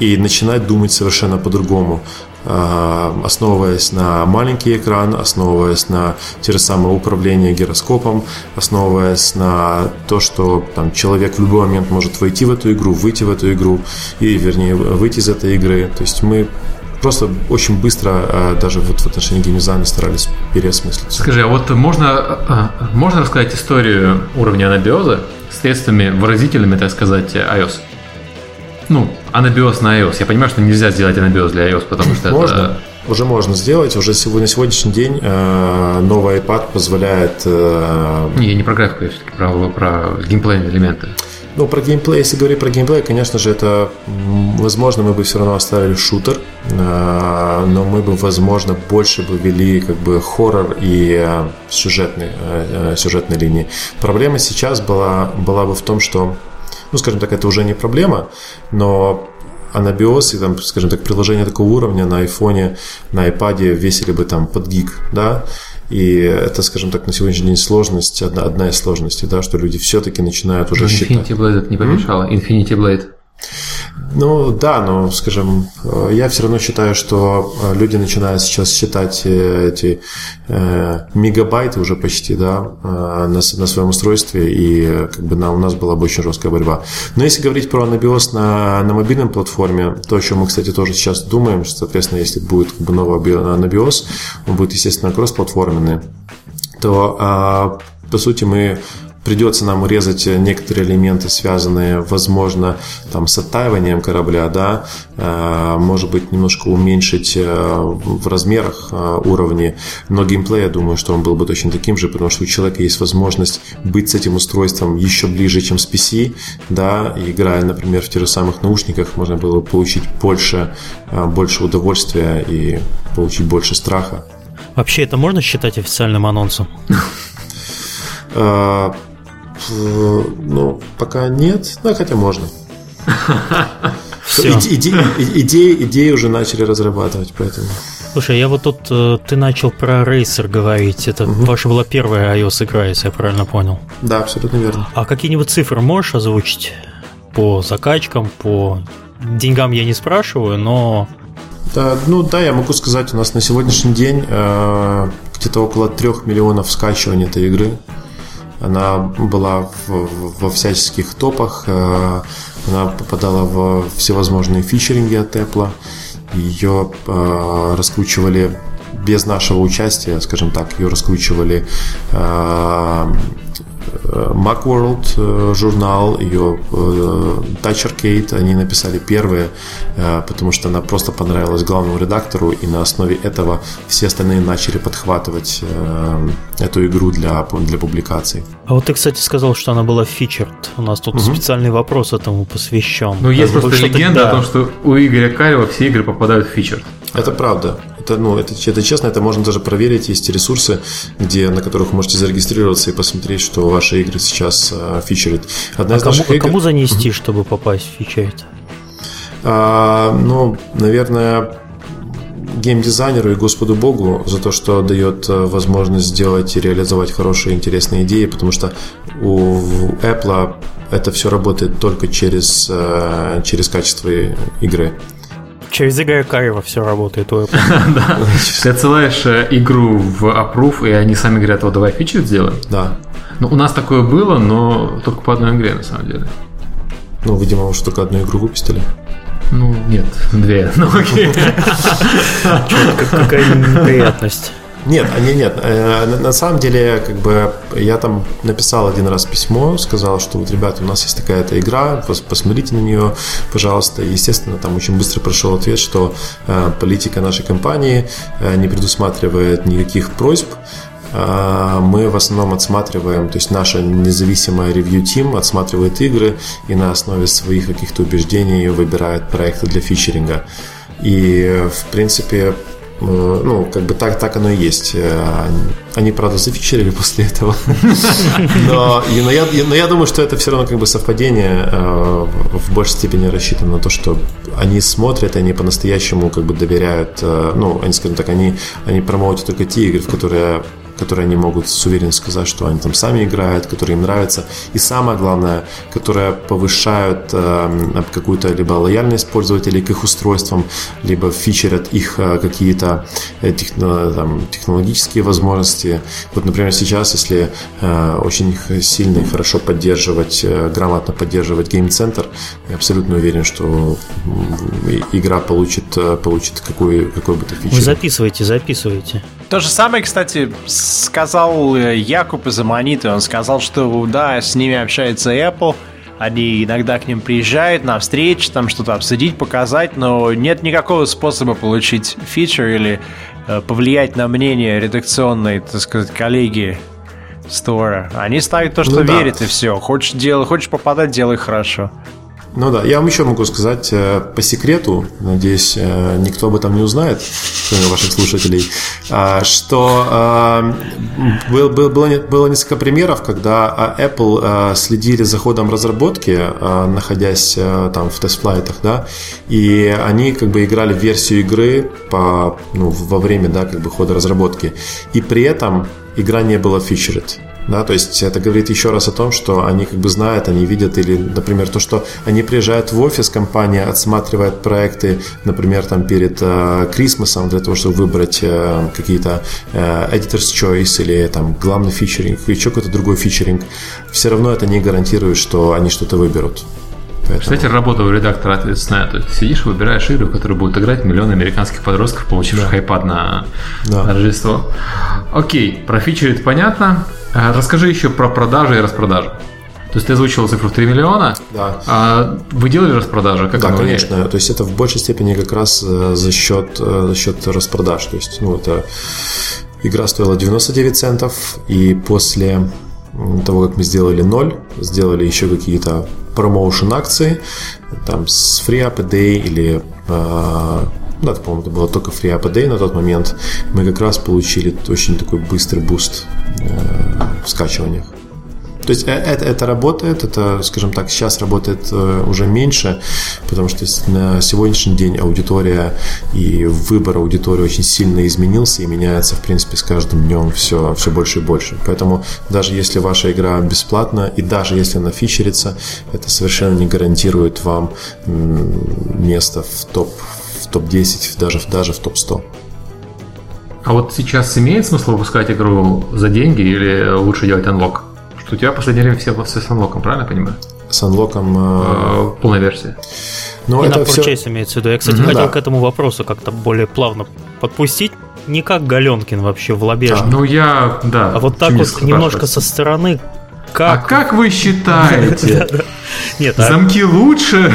и начинать думать совершенно по-другому. А, основываясь на маленький экран, основываясь на те же самые управления гироскопом, основываясь на то, что там, человек в любой момент может войти в эту игру, выйти в эту игру, и, вернее, выйти из этой игры. То есть мы просто очень быстро а, даже вот в отношении геймдизайна старались переосмыслить. Скажи, а вот можно, а, можно рассказать историю уровня анабиоза средствами выразительными, так сказать, iOS? Ну, анабиоз на iOS. Я понимаю, что нельзя сделать анабиоз для iOS, потому что можно. это... Уже можно сделать. Уже сегодня, на сегодняшний день э, новый iPad позволяет... Э... Не, я не про графику, я все-таки про, про геймплейные элементы. Ну, про геймплей, если говорить про геймплей, конечно же, это, возможно, мы бы все равно оставили шутер, э, но мы бы, возможно, больше бы вели как бы хоррор и э, сюжетные, э, сюжетные линии. Проблема сейчас была, была бы в том, что ну, скажем так, это уже не проблема, но анабиоз и там, скажем так, приложение такого уровня на айфоне, на iPad весили бы там под гиг, да, и это, скажем так, на сегодняшний день сложность, одна, одна из сложностей, да, что люди все-таки начинают уже Infinity считать. Infinity Blade не помешало. Mm-hmm. Infinity Blade. Ну да, но, скажем, э, я все равно считаю, что э, люди начинают сейчас считать э, эти мегабайты уже почти, да, на, на своем устройстве, и как бы на, у нас была бы очень жесткая борьба. Но если говорить про анабиоз на, на мобильном платформе, то, о чем мы, кстати, тоже сейчас думаем, что, соответственно, если будет как бы новый анабиоз, он будет, естественно, кроссплатформенный, то, а, по сути, мы придется нам урезать некоторые элементы, связанные, возможно, там, с оттаиванием корабля, да, э, может быть, немножко уменьшить э, в размерах э, уровни, но геймплей, я думаю, что он был бы точно таким же, потому что у человека есть возможность быть с этим устройством еще ближе, чем с PC, да, играя, например, в тех же самых наушниках, можно было получить больше, больше удовольствия и получить больше страха. Вообще это можно считать официальным анонсом? Э, ну, пока нет. Ну, хотя можно. Все. идеи, идеи уже начали разрабатывать, поэтому. Слушай, я вот тут э, ты начал про рейсер говорить. Это угу. ваша была первая iOS игра, если я правильно понял. Да, абсолютно верно. А какие-нибудь цифры можешь озвучить по закачкам, по деньгам я не спрашиваю, но да, ну да, я могу сказать, у нас на сегодняшний день э, где-то около трех миллионов скачиваний этой игры. Она была в, во всяческих топах, э, она попадала в всевозможные фичеринги от Apple. Ее э, раскручивали без нашего участия, скажем так, ее раскручивали э, Macworld э, журнал, ее э, Touch Arcade, они написали первые, э, потому что она просто понравилась главному редактору, и на основе этого все остальные начали подхватывать эту игру для, для публикаций. А вот ты, кстати, сказал, что она была фичерд. У нас тут угу. специальный вопрос этому посвящен. Ну, есть просто легенда да. о том, что у Игоря Карева все игры попадают в фичерд. Это правда. Это, ну, это, это честно, это можно даже проверить. Есть ресурсы, где, на которых вы можете зарегистрироваться и посмотреть, что ваши игры сейчас э, фичерит. Одна а из кому, наших игр... кому занести, чтобы попасть в фичерит? А, ну, наверное, геймдизайнеру и Господу Богу за то, что дает э, возможность сделать и реализовать хорошие, интересные идеи, потому что у Apple это все работает только через, э, через качество игры. Через игры Карева все работает у Apple. Да. Ты отсылаешь э, игру в approve, и они сами говорят, вот давай фичи сделаем. Да. Ну, у нас такое было, но только по одной игре, на самом деле. Ну, видимо, уж только одну игру выпустили. Ну, нет, две. Ну, окей. Какая неприятность. Нет, не, нет. Э, на, самом деле, как бы я там написал один раз письмо, сказал, что вот, ребята, у нас есть такая-то игра, пос, посмотрите на нее, пожалуйста. Естественно, там очень быстро прошел ответ, что э, политика нашей компании э, не предусматривает никаких просьб мы в основном отсматриваем, то есть наша независимая ревью-тим отсматривает игры и на основе своих каких-то убеждений выбирает проекты для фичеринга. И, в принципе, ну, как бы так, так оно и есть. Э, они, правда, зафичерили после этого. Но, но, я, но я думаю, что это все равно как бы совпадение э, в большей степени рассчитано на то, что они смотрят, они по-настоящему как бы доверяют, ну, они, скажем так, они, они промоутят только те игры, в которые которые они могут с уверенностью сказать, что они там сами играют, которые им нравятся. И самое главное, которые повышают э, какую-то либо лояльность пользователей к их устройствам, либо фичерят их э, какие-то э, техно, там, технологические возможности. Вот, например, сейчас, если э, очень сильно и хорошо поддерживать, э, грамотно поддерживать гейм-центр, я абсолютно уверен, что игра получит, э, получит какой, какой бы то фичер. Вы записывайте, записывайте. То же самое, кстати, сказал э, Якуб из Аманиты. Он сказал, что да, с ними общается Apple. Они иногда к ним приезжают на встречи, там что-то обсудить, показать, но нет никакого способа получить фичер или э, повлиять на мнение редакционной, так сказать, коллеги стора. Они ставят то, что ну, верят, да. и все. Хочешь, дел, хочешь попадать, делай хорошо. Ну да, я вам еще могу сказать э, по секрету, надеюсь, э, никто об этом не узнает, кроме ваших слушателей, э, что э, был, был, было, было несколько примеров, когда э, Apple следили за ходом разработки, находясь там в тест-флайтах, да, и они как бы играли в версию игры по, ну, во время, да, как бы хода разработки, и при этом игра не была фичерит. Да, то есть это говорит еще раз о том, что они как бы знают, они видят, или, например, то, что они приезжают в офис, компания отсматривает проекты, например, там перед э, Крисмосом для того, чтобы выбрать э, какие-то э, Editor's Choice или там главный фичеринг, или еще какой-то другой фичеринг, все равно это не гарантирует, что они что-то выберут. Поэтому... Кстати, работа у редактора ответственная. То есть сидишь, выбираешь игры, в которые будут играть миллионы американских подростков, получивших да. iPad на, да. Рождество. Окей, про фичерит понятно. А, расскажи еще про продажи и распродажи. То есть ты озвучил цифру в 3 миллиона. Да. А вы делали распродажи? Как да, конечно. Влияет? То есть это в большей степени как раз э, за счет, э, за счет распродаж. То есть, ну, это игра стоила 99 центов, и после того, как мы сделали 0, сделали еще какие-то промоушен акции, там с Free Up a Day или э, да, по-моему, это было только Free App a Day на тот момент, мы как раз получили очень такой быстрый буст в скачиваниях. То есть э, это, это работает, это, скажем так, сейчас работает э, уже меньше, потому что на сегодняшний день аудитория и выбор аудитории очень сильно изменился и меняется, в принципе, с каждым днем все, все больше и больше. Поэтому даже если ваша игра бесплатна и даже если она фичерится, это совершенно не гарантирует вам место в топ в топ-10, даже, даже в топ-100. А вот сейчас имеет смысл выпускать игру за деньги или лучше делать анлок? Что у тебя в последнее время все, все с анлоком, правильно я понимаю? С анлоком... Э... Полная версия. Но И это на все... имеется в виду. Я, кстати, mm-hmm, хотел да. к этому вопросу как-то более плавно подпустить. Не как Галенкин вообще в лобеже. А, ну я, да. А вот так вот немножко со стороны. Как... А как вы считаете? Нет, а Замки лучше?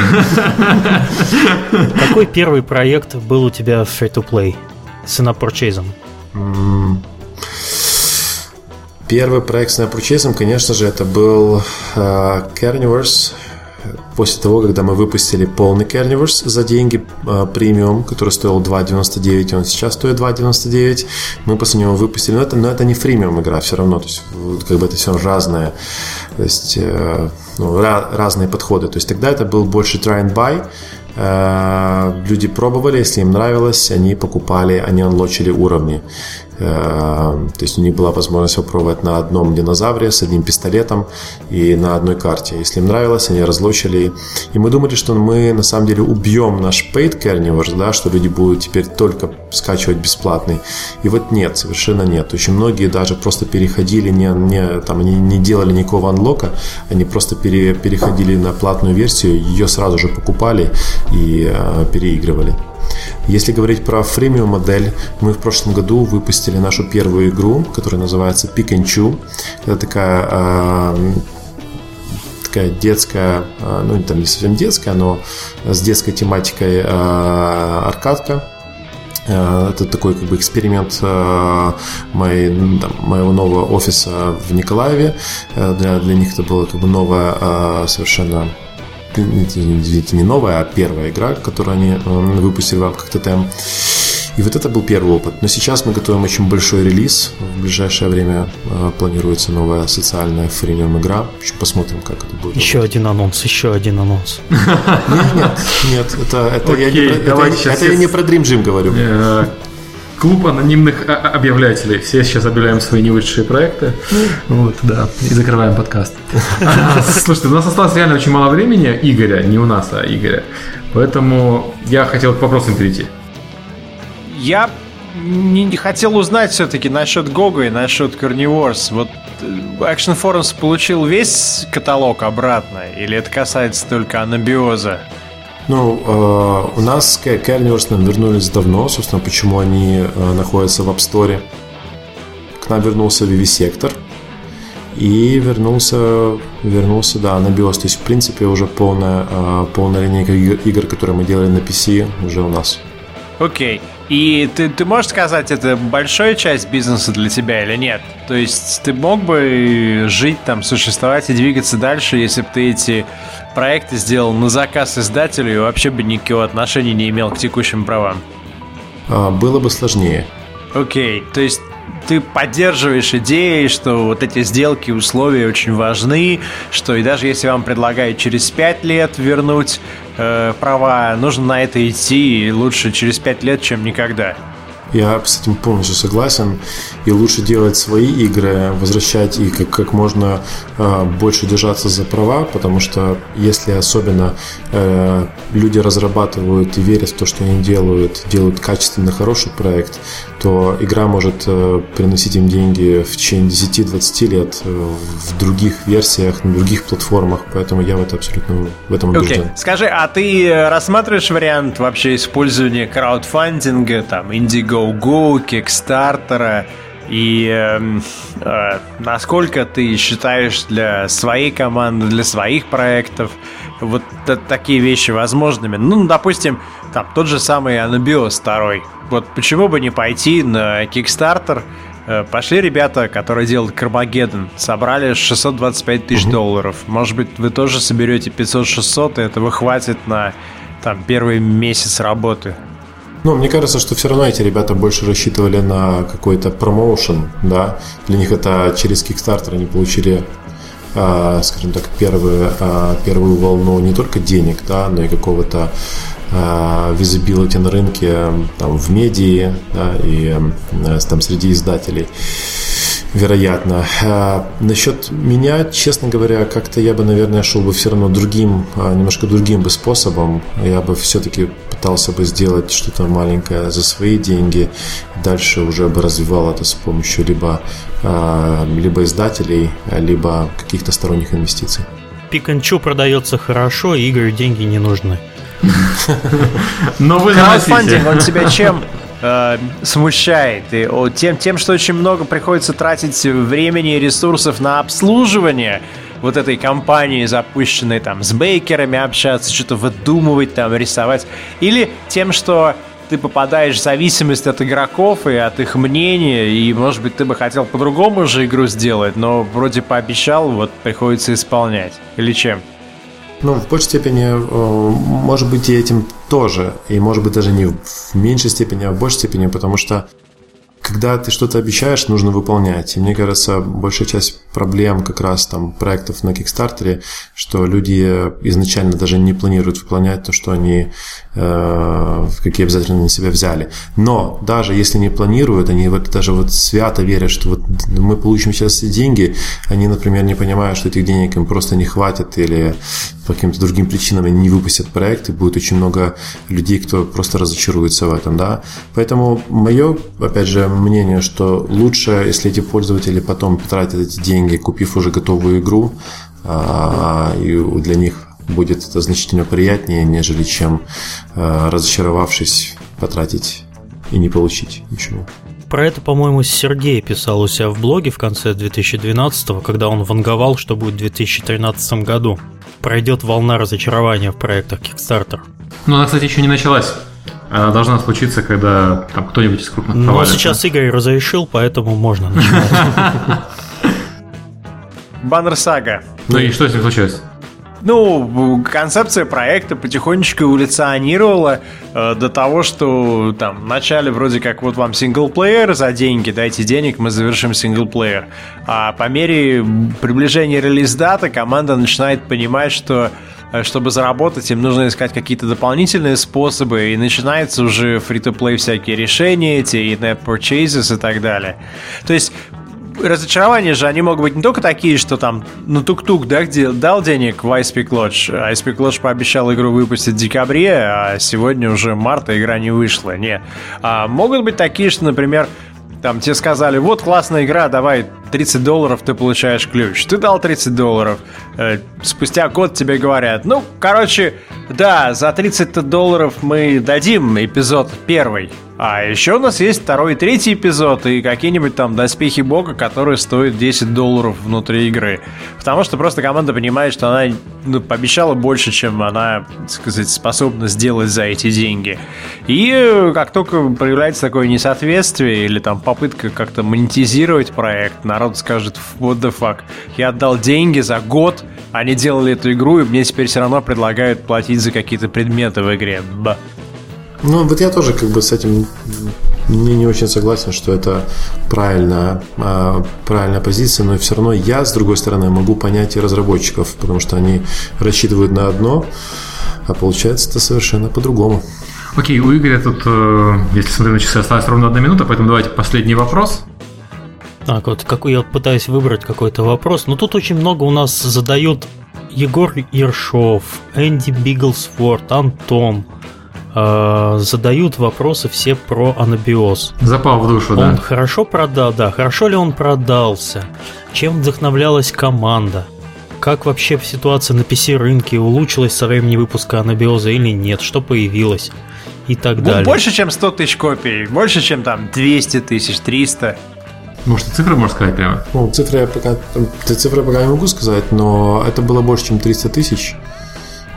Какой первый проект был у тебя в free-to-play с инапурчейзом? Первый проект с инапурчейзом, конечно же, это был uh, Carnivores после того, когда мы выпустили полный Carnivores за деньги э, премиум, который стоил 2.99, он сейчас стоит 2.99, мы после него выпустили, но это, но это не фримиум игра все равно, то есть как бы это все разное, то есть э, ну, разные подходы, то есть тогда это был больше try and buy, Э, люди пробовали, если им нравилось, они покупали, они анлочили уровни. Э, то есть у них была возможность попробовать на одном динозавре с одним пистолетом и на одной карте. Если им нравилось, они разлочили. И мы думали, что мы на самом деле убьем наш paid carnivores, да, что люди будут теперь только скачивать бесплатный. И вот нет, совершенно нет. Очень многие даже просто переходили, не, не, там, они не делали никакого анлока, они просто пере, переходили на платную версию, ее сразу же покупали и э, переигрывали. Если говорить про фримиум модель, мы в прошлом году выпустили нашу первую игру, которая называется Pick. Это такая э, такая детская, э, ну там не совсем детская, но с детской тематикой э, аркадка. Э, это такой как бы эксперимент моей, там, моего нового офиса в Николаеве. Для, для них это было как бы новая совершенно извините, не новая, а первая игра, которую они выпустили в рамках ТТМ. И вот это был первый опыт. Но сейчас мы готовим очень большой релиз. В ближайшее время э, планируется новая социальная фримиум игра. Посмотрим, как это будет. Еще работать. один анонс, еще один анонс. Нет, нет, нет. Это, это, я, не, это, это я не про Dream Gym говорю. Э, клуб анонимных объявлятелей. Все сейчас объявляем свои невысшие проекты. Вот, да. И закрываем подкаст. Слушайте, у нас осталось реально очень мало времени. Игоря, не у нас, а Игоря. Поэтому я хотел к вопросам перейти. Я не хотел узнать все-таки насчет Гога и насчет Carnivores. Вот э, Action Forums получил весь каталог обратно? Или это касается только анабиоза? Ну, э, у нас Carnivores нам вернулись давно, собственно, почему они э, находятся в App Store. К нам вернулся Vivisector и вернулся, вернулся, да, на BIOS. То есть, в принципе, уже полная, э, полная линейка игр, которые мы делали на PC, уже у нас. Окей. И ты, ты можешь сказать, это большая часть бизнеса для тебя или нет? То есть ты мог бы жить там, существовать и двигаться дальше, если бы ты эти проекты сделал на заказ издателю и вообще бы никакого отношения не имел к текущим правам? А, было бы сложнее. Окей, то есть ты поддерживаешь идеи, что вот эти сделки, условия очень важны, что и даже если вам предлагают через 5 лет вернуть э, права, нужно на это идти, и лучше через 5 лет, чем никогда. Я с этим полностью согласен. И лучше делать свои игры, возвращать их как, как можно э, больше держаться за права, потому что если особенно э, люди разрабатывают и верят в то, что они делают, делают качественно хороший проект, то игра может э, приносить им деньги в течение 10-20 лет э, в других версиях, на других платформах. Поэтому я в это абсолютно в этом убежден. Okay. Скажи, а ты рассматриваешь вариант вообще использования краудфандинга, там, Indigo Go, Kickstarter, и э, э, насколько ты считаешь для своей команды, для своих проектов вот такие вещи возможными? Ну, допустим, там тот же самый Anubios второй. Вот почему бы не пойти на Kickstarter? Э, пошли ребята, которые делают Кармагеддон, собрали 625 тысяч угу. долларов. Может быть, вы тоже соберете 500-600, и этого хватит на там первый месяц работы. Ну, мне кажется, что все равно эти ребята больше рассчитывали на какой-то промоушен, да. Для них это через Kickstarter они получили, э, скажем так, первую, э, первую волну не только денег, да, но и какого-то визибилити на рынке там, в медии да, и там, среди издателей вероятно. А, насчет меня, честно говоря, как-то я бы, наверное, шел бы все равно другим, а, немножко другим бы способом. Я бы все-таки пытался бы сделать что-то маленькое за свои деньги. Дальше уже бы развивал это с помощью либо, а, либо издателей, либо каких-то сторонних инвестиций. Пиканчу продается хорошо, игры деньги не нужны. Но вы Краудфандинг, он тебя чем э, смущает. И, тем, тем, что очень много приходится тратить времени и ресурсов на обслуживание вот этой компании, запущенной там с бейкерами общаться, что-то выдумывать, там рисовать. Или тем, что ты попадаешь в зависимость от игроков и от их мнения, и, может быть, ты бы хотел по-другому же игру сделать, но вроде пообещал, вот приходится исполнять. Или чем? Ну, в большей степени, э, может быть, и этим тоже. И, может быть, даже не в меньшей степени, а в большей степени, потому что когда ты что-то обещаешь, нужно выполнять. И мне кажется, большая часть проблем как раз там проектов на Kickstarter, что люди изначально даже не планируют выполнять то, что они, э, какие обязательно на себя взяли. Но даже если не планируют, они вот даже вот свято верят, что вот мы получим сейчас деньги, они, например, не понимают, что этих денег им просто не хватит или по каким-то другим причинам они не выпустят проект, и будет очень много людей, кто просто разочаруется в этом, да. Поэтому мое, опять же, мнение, что лучше, если эти пользователи потом потратят эти деньги, купив уже готовую игру, а, и для них будет это значительно приятнее, нежели чем а, разочаровавшись потратить и не получить ничего. Про это, по-моему, Сергей писал у себя в блоге в конце 2012 когда он ванговал, что будет в 2013 году. Пройдет волна разочарования в проектах Kickstarter. Ну, она, кстати, еще не началась. Она должна случиться, когда там кто-нибудь из крупных Но провалится. сейчас Игорь разрешил, поэтому можно начинать. Баннер Сага. Ну и что с ним случилось? Ну, концепция проекта потихонечку эволюционировала э, до того, что там вначале вроде как вот вам синглплеер за деньги, дайте денег, мы завершим синглплеер. А по мере приближения релиз-даты команда начинает понимать, что чтобы заработать, им нужно искать какие-то дополнительные способы, и начинаются уже фри-то-плей всякие решения эти, и net purchases и так далее. То есть разочарования же, они могут быть не только такие, что там, ну, тук-тук, да, где дал денег в Ice Peak Lodge, а Ice Peak Lodge пообещал игру выпустить в декабре, а сегодня уже марта игра не вышла, нет. А могут быть такие, что, например, там тебе сказали, вот классная игра, давай 30 долларов ты получаешь ключ. Ты дал 30 долларов. Э, спустя год тебе говорят, ну, короче, да, за 30 долларов мы дадим эпизод первый. А еще у нас есть второй и третий эпизод и какие-нибудь там доспехи бога, которые стоят 10 долларов внутри игры. Потому что просто команда понимает, что она ну, пообещала больше, чем она, так сказать, способна сделать за эти деньги. И как только проявляется такое несоответствие или там попытка как-то монетизировать проект, народ скажет, what the fuck, я отдал деньги за год, они делали эту игру, и мне теперь все равно предлагают платить за какие-то предметы в игре. Ба. Ну, вот я тоже как бы с этим не, не очень согласен, что это правильная, правильная позиция, но все равно я, с другой стороны, могу понять и разработчиков, потому что они рассчитывают на одно, а получается это совершенно по-другому. Окей, у Игоря тут, э, если смотрю на часы, осталась ровно одна минута, поэтому давайте последний вопрос. Так, вот какой я пытаюсь выбрать какой-то вопрос. Но тут очень много у нас задают Егор Ершов, Энди Биглсворт, Антон – э, задают вопросы все про анабиоз. Запал в душу, да. Он хорошо продал, да, хорошо ли он продался? Чем вдохновлялась команда? Как вообще ситуация на PC-рынке улучшилась со времени выпуска анабиоза или нет? Что появилось? И так ну, далее. Больше, чем 100 тысяч копий. Больше, чем там 200 тысяч, 300. Может, цифры можешь сказать прямо? Ну, цифры я пока, цифры пока не могу сказать, но это было больше, чем 300 тысяч.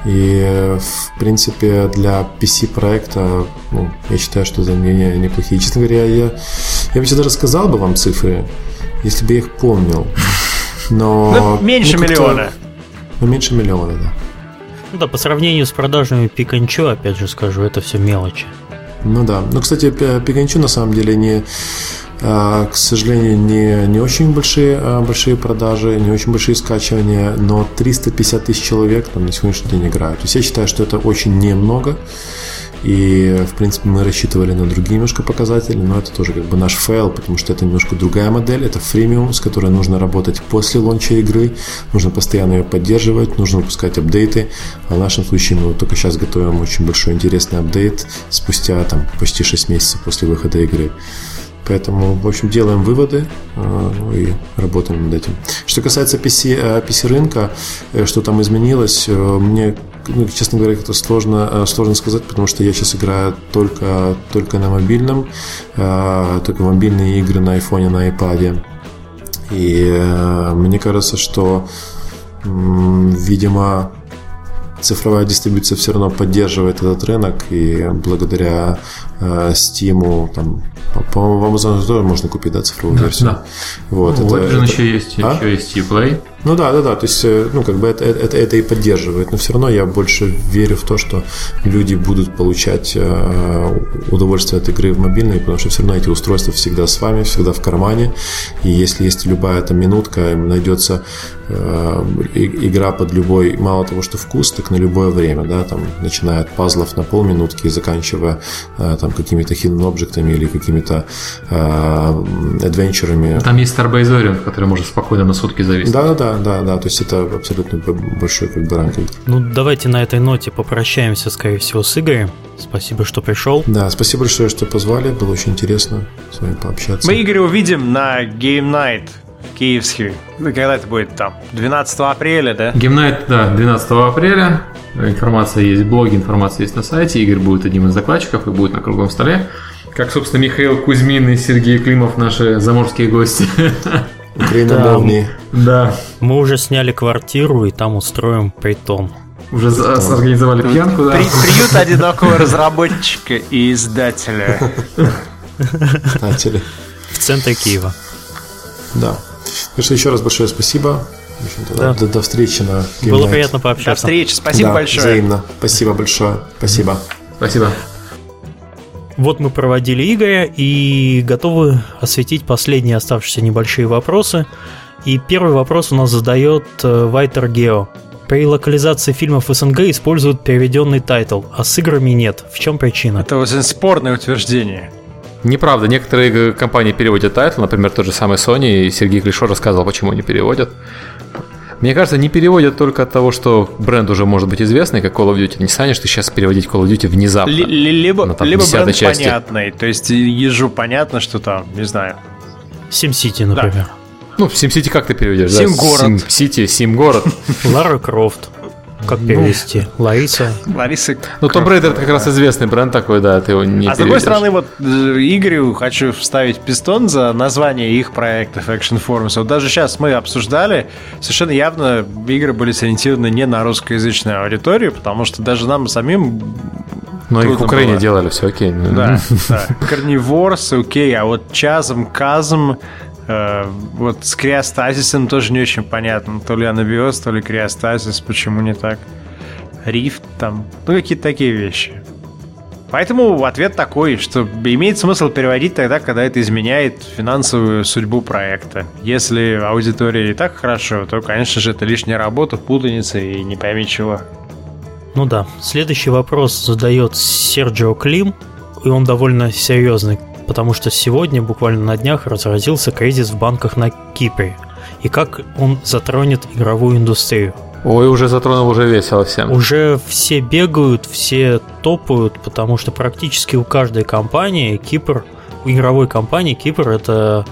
И, в принципе, для PC-проекта, ну, я считаю, что не, неплохие. Честно говоря, я, я бы даже сказал бы вам цифры, если бы я их помнил. Но... Ну, меньше ну, миллиона. Ну, меньше миллиона, да. Ну да, по сравнению с продажами Пиканчо, опять же скажу, это все мелочи. Ну да. Ну, кстати, Пиканчу на самом деле не к сожалению, не, не очень большие, а, большие продажи, не очень большие скачивания, но 350 тысяч человек там на сегодняшний день играют. То есть я считаю, что это очень немного. И, в принципе, мы рассчитывали на другие немножко показатели, но это тоже как бы наш фейл, потому что это немножко другая модель, это freemium, с которой нужно работать после лонча игры, нужно постоянно ее поддерживать, нужно выпускать апдейты, а в нашем случае мы вот только сейчас готовим очень большой интересный апдейт спустя там почти 6 месяцев после выхода игры. Поэтому, в общем, делаем выводы ну, и работаем над этим. Что касается PC, PC рынка, э, что там изменилось, э, мне, ну, честно говоря, это сложно, э, сложно сказать, потому что я сейчас играю только, только на мобильном, только мобильные игры на iPhone, на iPad. И мне кажется, что, видимо, цифровая дистрибуция все равно поддерживает этот рынок, и благодаря э, Steam, там, по-моему, в Amazon тоже можно купить, да, цифровую версию. Да. Вот, ну, это, это... еще есть, а? еще есть Uplay. Ну да, да, да, то есть, э, ну, как бы это, это, это и поддерживает, но все равно я больше верю в то, что люди будут получать э, удовольствие от игры в мобильной, потому что все равно эти устройства всегда с вами, всегда в кармане, и если есть любая там минутка, найдется э, игра под любой, мало того, что вкус, так на любое время, да, там, начиная от пазлов на полминутки и заканчивая там какими-то hidden объектами или какими-то адвенчурами. Там есть Starbase Orient, который может спокойно на сутки зависеть. Да, да, да, то есть это абсолютно большой как бы ранг. Ну, давайте на этой ноте попрощаемся, скорее всего, с Игорем. Спасибо, что пришел. Да, спасибо большое, что позвали, было очень интересно с вами пообщаться. Мы Игоря увидим на Game Night киевский. Ну, когда это будет там? 12 апреля, да? Game Night, да, 12 апреля. Информация есть в блоге, информация есть на сайте. Игорь будет одним из закладчиков и будет на круглом столе. Как, собственно, Михаил Кузьмин и Сергей Климов, наши заморские гости. Украиномовные. Да. Мы уже сняли квартиру и там устроим притон. Уже организовали пьянку, да? Приют одинокого разработчика и издателя. Издателя. В центре Киева. Да. Ну что, еще раз большое спасибо. Да. До, до встречи на Game Было Night. приятно пообщаться. До встречи. Спасибо да, большое. Взаимно. Спасибо большое. Спасибо. Спасибо. Вот мы проводили Игоря и готовы осветить последние оставшиеся небольшие вопросы. И первый вопрос у нас задает Вайтер Гео. При локализации фильмов в СНГ используют переведенный тайтл, а с играми нет. В чем причина? Это очень спорное утверждение. Неправда. Некоторые компании переводят тайтл, например, тот же самый Sony, и Сергей Клишо рассказывал, почему они переводят. Мне кажется, не переводят только от того, что бренд уже может быть известный, как Call of Duty. Не станешь ты сейчас переводить Call of Duty внезапно. Л- либо, там, либо бренд части. понятный, то есть ежу понятно, что там, не знаю. SimCity, например. Да. Ну, SimCity как ты переведешь? Сим-город. Да? Сим-Сити, Сим-город. Лара Крофт. Как ну, перевести? Ну, Лариса. Лариса. Ну, Том Брейдер это как раз известный бренд такой, да, ты его не А с другой стороны, вот э, Игорю хочу вставить пистон за название их проектов Action Forums. Вот даже сейчас мы обсуждали, совершенно явно игры были сориентированы не на русскоязычную аудиторию, потому что даже нам самим но их в Украине было. делали, все окей. Да, да. Carnivores, окей, а вот Чазм, Казм, вот с криостазисом тоже не очень понятно. То ли анабиоз, то ли криостазис. Почему не так? Рифт там. Ну, какие-то такие вещи. Поэтому ответ такой, что имеет смысл переводить тогда, когда это изменяет финансовую судьбу проекта. Если аудитория и так хорошо, то, конечно же, это лишняя работа, путаница и не пойми чего. Ну да. Следующий вопрос задает Серджио Клим, и он довольно серьезный потому что сегодня, буквально на днях, разразился кризис в банках на Кипре. И как он затронет игровую индустрию? Ой, уже затронул, уже весело всем. Уже все бегают, все топают, потому что практически у каждой компании Кипр, у игровой компании Кипр это,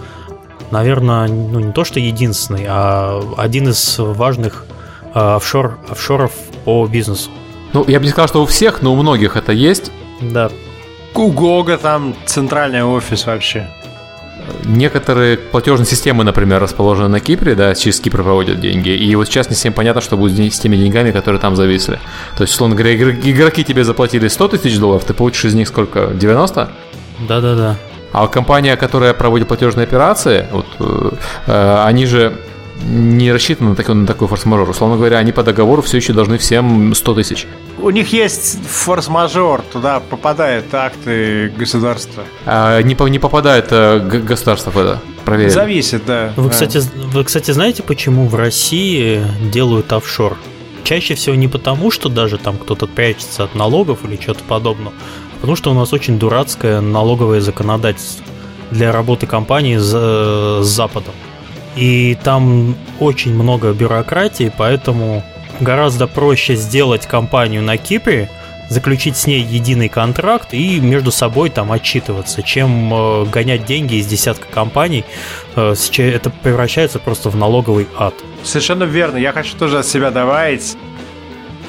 наверное, ну не то что единственный, а один из важных а, офшор, офшоров по бизнесу. Ну, я бы не сказал, что у всех, но у многих это есть. Да. У Гога там центральный офис вообще. Некоторые платежные системы, например, расположены на Кипре, да, через Кипр проводят деньги, и вот сейчас не всем понятно, что будет с теми деньгами, которые там зависли. То есть, условно говоря, игроки тебе заплатили 100 тысяч долларов, ты получишь из них сколько? 90? Да-да-да. А компания, которая проводит платежные операции, вот, э, э они же не рассчитаны на такой, на такой форс-мажор. Условно говоря, они по договору все еще должны всем 100 тысяч. У них есть форс-мажор, туда попадают акты государства. А, не, не попадает а, государство в это, проверить. Зависит, да. Вы, кстати, вы, кстати, знаете, почему в России делают офшор? Чаще всего не потому, что даже там кто-то прячется от налогов или что-то подобного, а потому что у нас очень дурацкое налоговое законодательство для работы компании с, с Западом. И там очень много бюрократии, поэтому гораздо проще сделать компанию на Кипре, заключить с ней единый контракт и между собой там отчитываться, чем э, гонять деньги из десятка компаний. Э, это превращается просто в налоговый ад. Совершенно верно. Я хочу тоже от себя добавить.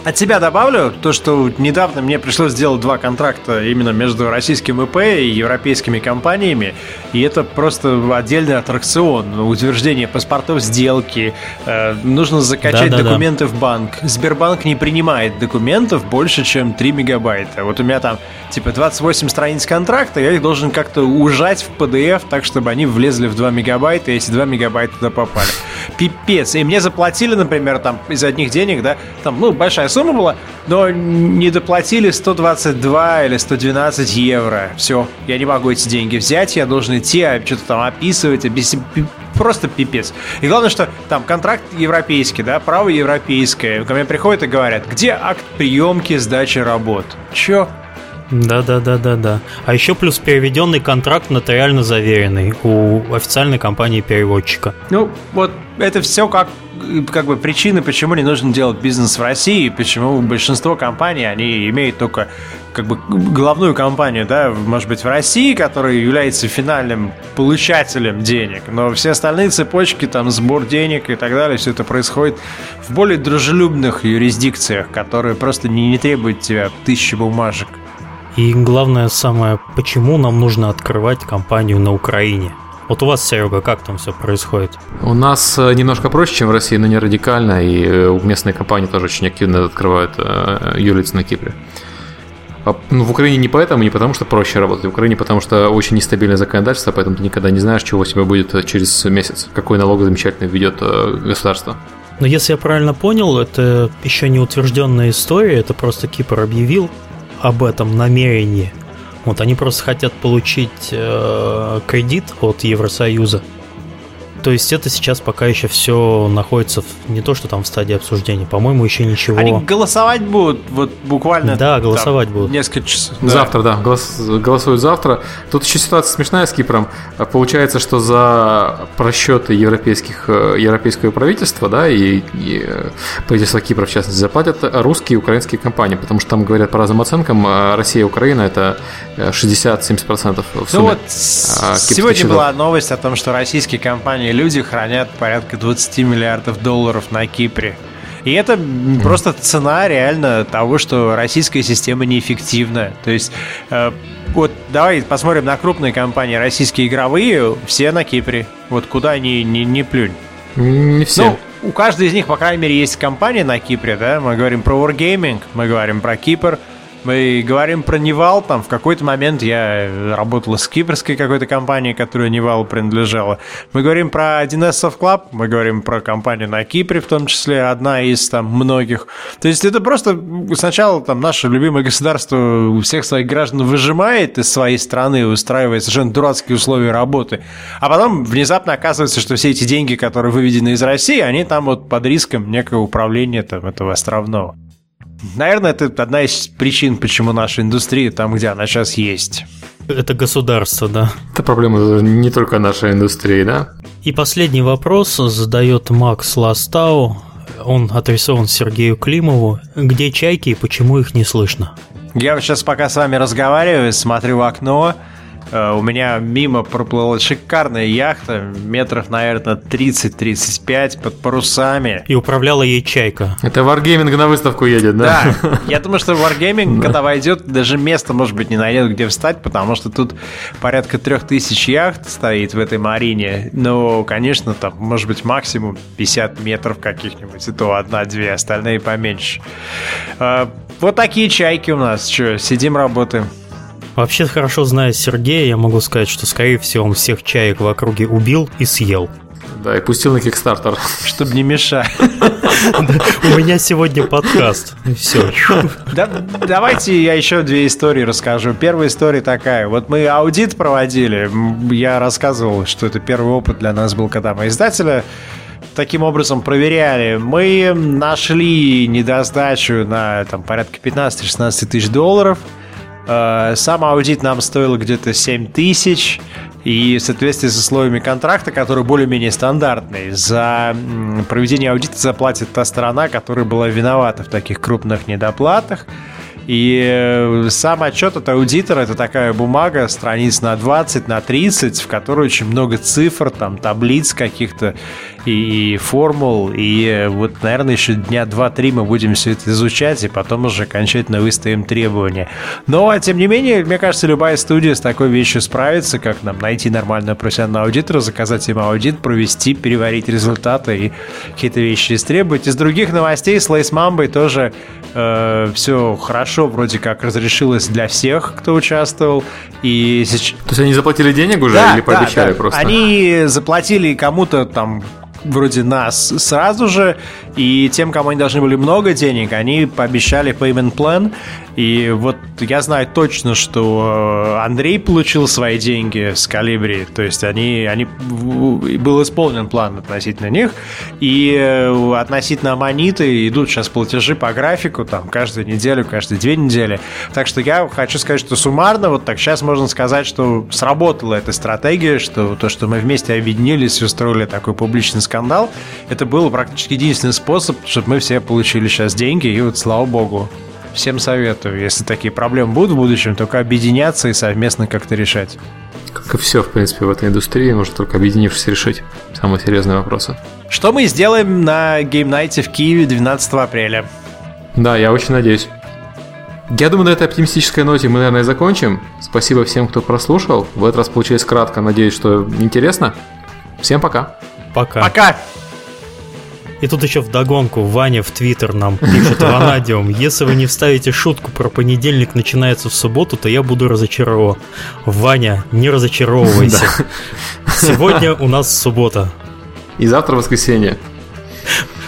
От себя добавлю то, что недавно мне пришлось сделать два контракта именно между российским ИП и европейскими компаниями, и это просто отдельный аттракцион. Утверждение паспортов сделки, э, нужно закачать да, да, документы да. в банк. Сбербанк не принимает документов больше, чем 3 мегабайта. Вот у меня там типа 28 страниц контракта, я их должен как-то ужать в PDF так, чтобы они влезли в 2 мегабайта, и эти 2 мегабайта туда попали. Пипец. И мне заплатили, например, там из одних денег, да, там, ну, большая сумма была, но не доплатили 122 или 112 евро. Все, я не могу эти деньги взять, я должен идти, а что-то там описывать, объяснить просто пипец. И главное, что там контракт европейский, да, право европейское. Ко мне приходят и говорят, где акт приемки сдачи работ? Чё? Да, да, да, да, да. А еще плюс переведенный контракт нотариально заверенный у официальной компании переводчика. Ну, вот это все как как бы причины, почему не нужно делать бизнес в России, почему большинство компаний, они имеют только как бы главную компанию, да, может быть, в России, которая является финальным получателем денег, но все остальные цепочки, там, сбор денег и так далее, все это происходит в более дружелюбных юрисдикциях, которые просто не, не требуют тебя тысячи бумажек. И главное самое, почему нам нужно открывать компанию на Украине? Вот у вас, Серега, как там все происходит? У нас э, немножко проще, чем в России, но не радикально, и э, местные компании тоже очень активно открывают э, юрлиц на Кипре. А, ну, в Украине не поэтому, не потому что проще работать, в Украине потому что очень нестабильное законодательство, поэтому ты никогда не знаешь, чего у тебя будет через месяц, какой налог замечательный введет государство. Но если я правильно понял, это еще не утвержденная история, это просто Кипр объявил, об этом намерении. Вот они просто хотят получить э, кредит от Евросоюза то есть это сейчас пока еще все находится в, не то, что там в стадии обсуждения, по-моему, еще ничего. Они голосовать будут вот буквально. Да, голосовать там, будут. Несколько часов. Да. Завтра, да, голос, голосуют завтра. Тут еще ситуация смешная с Кипром. Получается, что за просчеты европейских, э, европейского правительства, да, и, и э, правительство Кипра, в частности, заплатят русские и украинские компании, потому что там говорят по разным оценкам, э, Россия и Украина это 60-70% в сумме. Ну вот, а, сегодня была новость о том, что российские компании люди хранят порядка 20 миллиардов долларов на Кипре. И это просто цена реально того, что российская система неэффективна. То есть, э, вот давай посмотрим на крупные компании российские игровые, все на Кипре. Вот куда ни, ни, ни плюнь. Не все. Ну, у каждой из них, по крайней мере, есть компания на Кипре, да? Мы говорим про Wargaming, мы говорим про Кипр, мы говорим про Нивал, там в какой-то момент я работал с кипрской какой-то компанией, которая Нивал принадлежала. Мы говорим про 1С Soft Club, мы говорим про компанию на Кипре, в том числе одна из там многих. То есть это просто сначала там наше любимое государство у всех своих граждан выжимает из своей страны, устраивает совершенно дурацкие условия работы, а потом внезапно оказывается, что все эти деньги, которые выведены из России, они там вот под риском некого управления там этого островного. Наверное, это одна из причин, почему наша индустрия там, где она сейчас есть. Это государство, да. Это проблема не только нашей индустрии, да? И последний вопрос задает Макс Ластау. Он адресован Сергею Климову. Где чайки и почему их не слышно? Я сейчас пока с вами разговариваю, смотрю в окно, у меня мимо проплыла шикарная яхта, метров, наверное, 30-35 под парусами. И управляла ей чайка. Это Wargaming на выставку едет, да? Да. Я думаю, что Wargaming, когда войдет, даже место, может быть, не найдет, где встать, потому что тут порядка 3000 яхт стоит в этой марине. Но, конечно, там, может быть, максимум 50 метров каких-нибудь, и то одна-две, остальные поменьше. Э, вот такие чайки у нас. Что, сидим, работаем. Вообще, хорошо зная Сергея, я могу сказать, что, скорее всего, он всех чаек в округе убил и съел. Да, и пустил на Кикстартер. Чтобы не мешать. У меня сегодня подкаст. Все. Давайте я еще две истории расскажу. Первая история такая. Вот мы аудит проводили. Я рассказывал, что это первый опыт для нас был, когда мы издателя таким образом проверяли. Мы нашли недосдачу на там, порядка 15-16 тысяч долларов – сам аудит нам стоил где-то 7 тысяч, и в соответствии с условиями контракта, который более-менее стандартный, за проведение аудита заплатит та сторона, которая была виновата в таких крупных недоплатах. И э, сам отчет от аудитора это такая бумага, страниц на 20, на 30, в которой очень много цифр, там таблиц каких-то и формул. И э, вот, наверное, еще дня 2-3 мы будем все это изучать, и потом уже окончательно выставим требования. Но, тем не менее, мне кажется, любая студия с такой вещью справится, как нам найти нормального профессионального аудитора, заказать им аудит, провести, переварить результаты и какие-то вещи истребовать. Из других новостей с Лейс Мамбой тоже э, все хорошо вроде как разрешилось для всех, кто участвовал. И. То есть они заплатили денег уже да, или пообещали да, да. просто? Они заплатили кому-то там вроде нас сразу же, и тем, кому они должны были много денег, они пообещали payment plan, и вот я знаю точно, что Андрей получил свои деньги с Калибри, то есть они, они был исполнен план относительно них, и э, относительно Аманиты идут сейчас платежи по графику, там, каждую неделю, каждые две недели. Так что я хочу сказать, что суммарно, вот так сейчас можно сказать, что сработала эта стратегия, что то, что мы вместе объединились и устроили такой публичный скандал, это был практически единственный способ, чтобы мы все получили сейчас деньги, и вот слава богу. Всем советую, если такие проблемы будут в будущем, только объединяться и совместно как-то решать. Как и все, в принципе, в этой индустрии, можно только объединившись решить самые серьезные вопросы. Что мы сделаем на Game Night в Киеве 12 апреля? Да, я очень надеюсь. Я думаю, на этой оптимистической ноте мы, наверное, закончим. Спасибо всем, кто прослушал. В этот раз получилось кратко. Надеюсь, что интересно. Всем пока. Пока. Пока. И тут еще в догонку Ваня в Твиттер нам пишет Ванадиум. Если вы не вставите шутку про понедельник начинается в субботу, то я буду разочарован. Ваня, не разочаровывайся. Сегодня у нас суббота. И завтра воскресенье.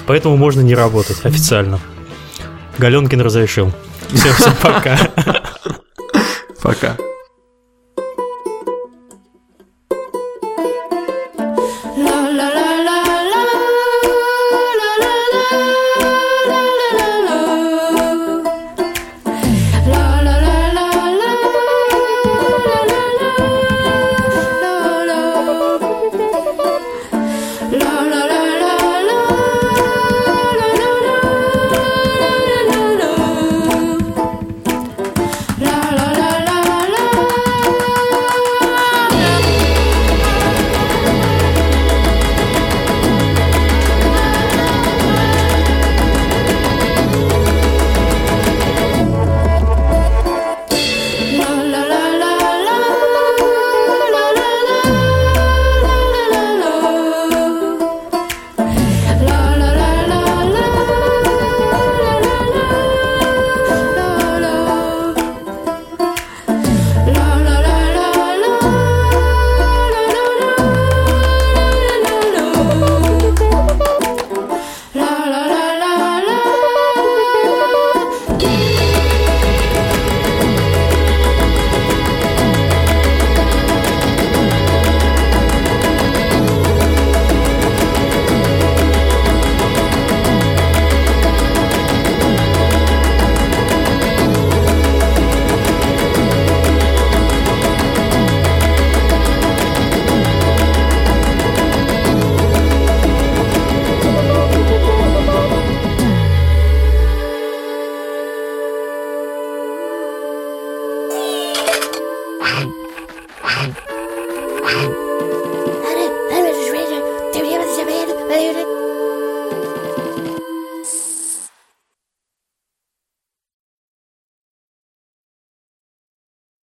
Поэтому можно не работать официально. Галенкин разрешил. Все, всем пока.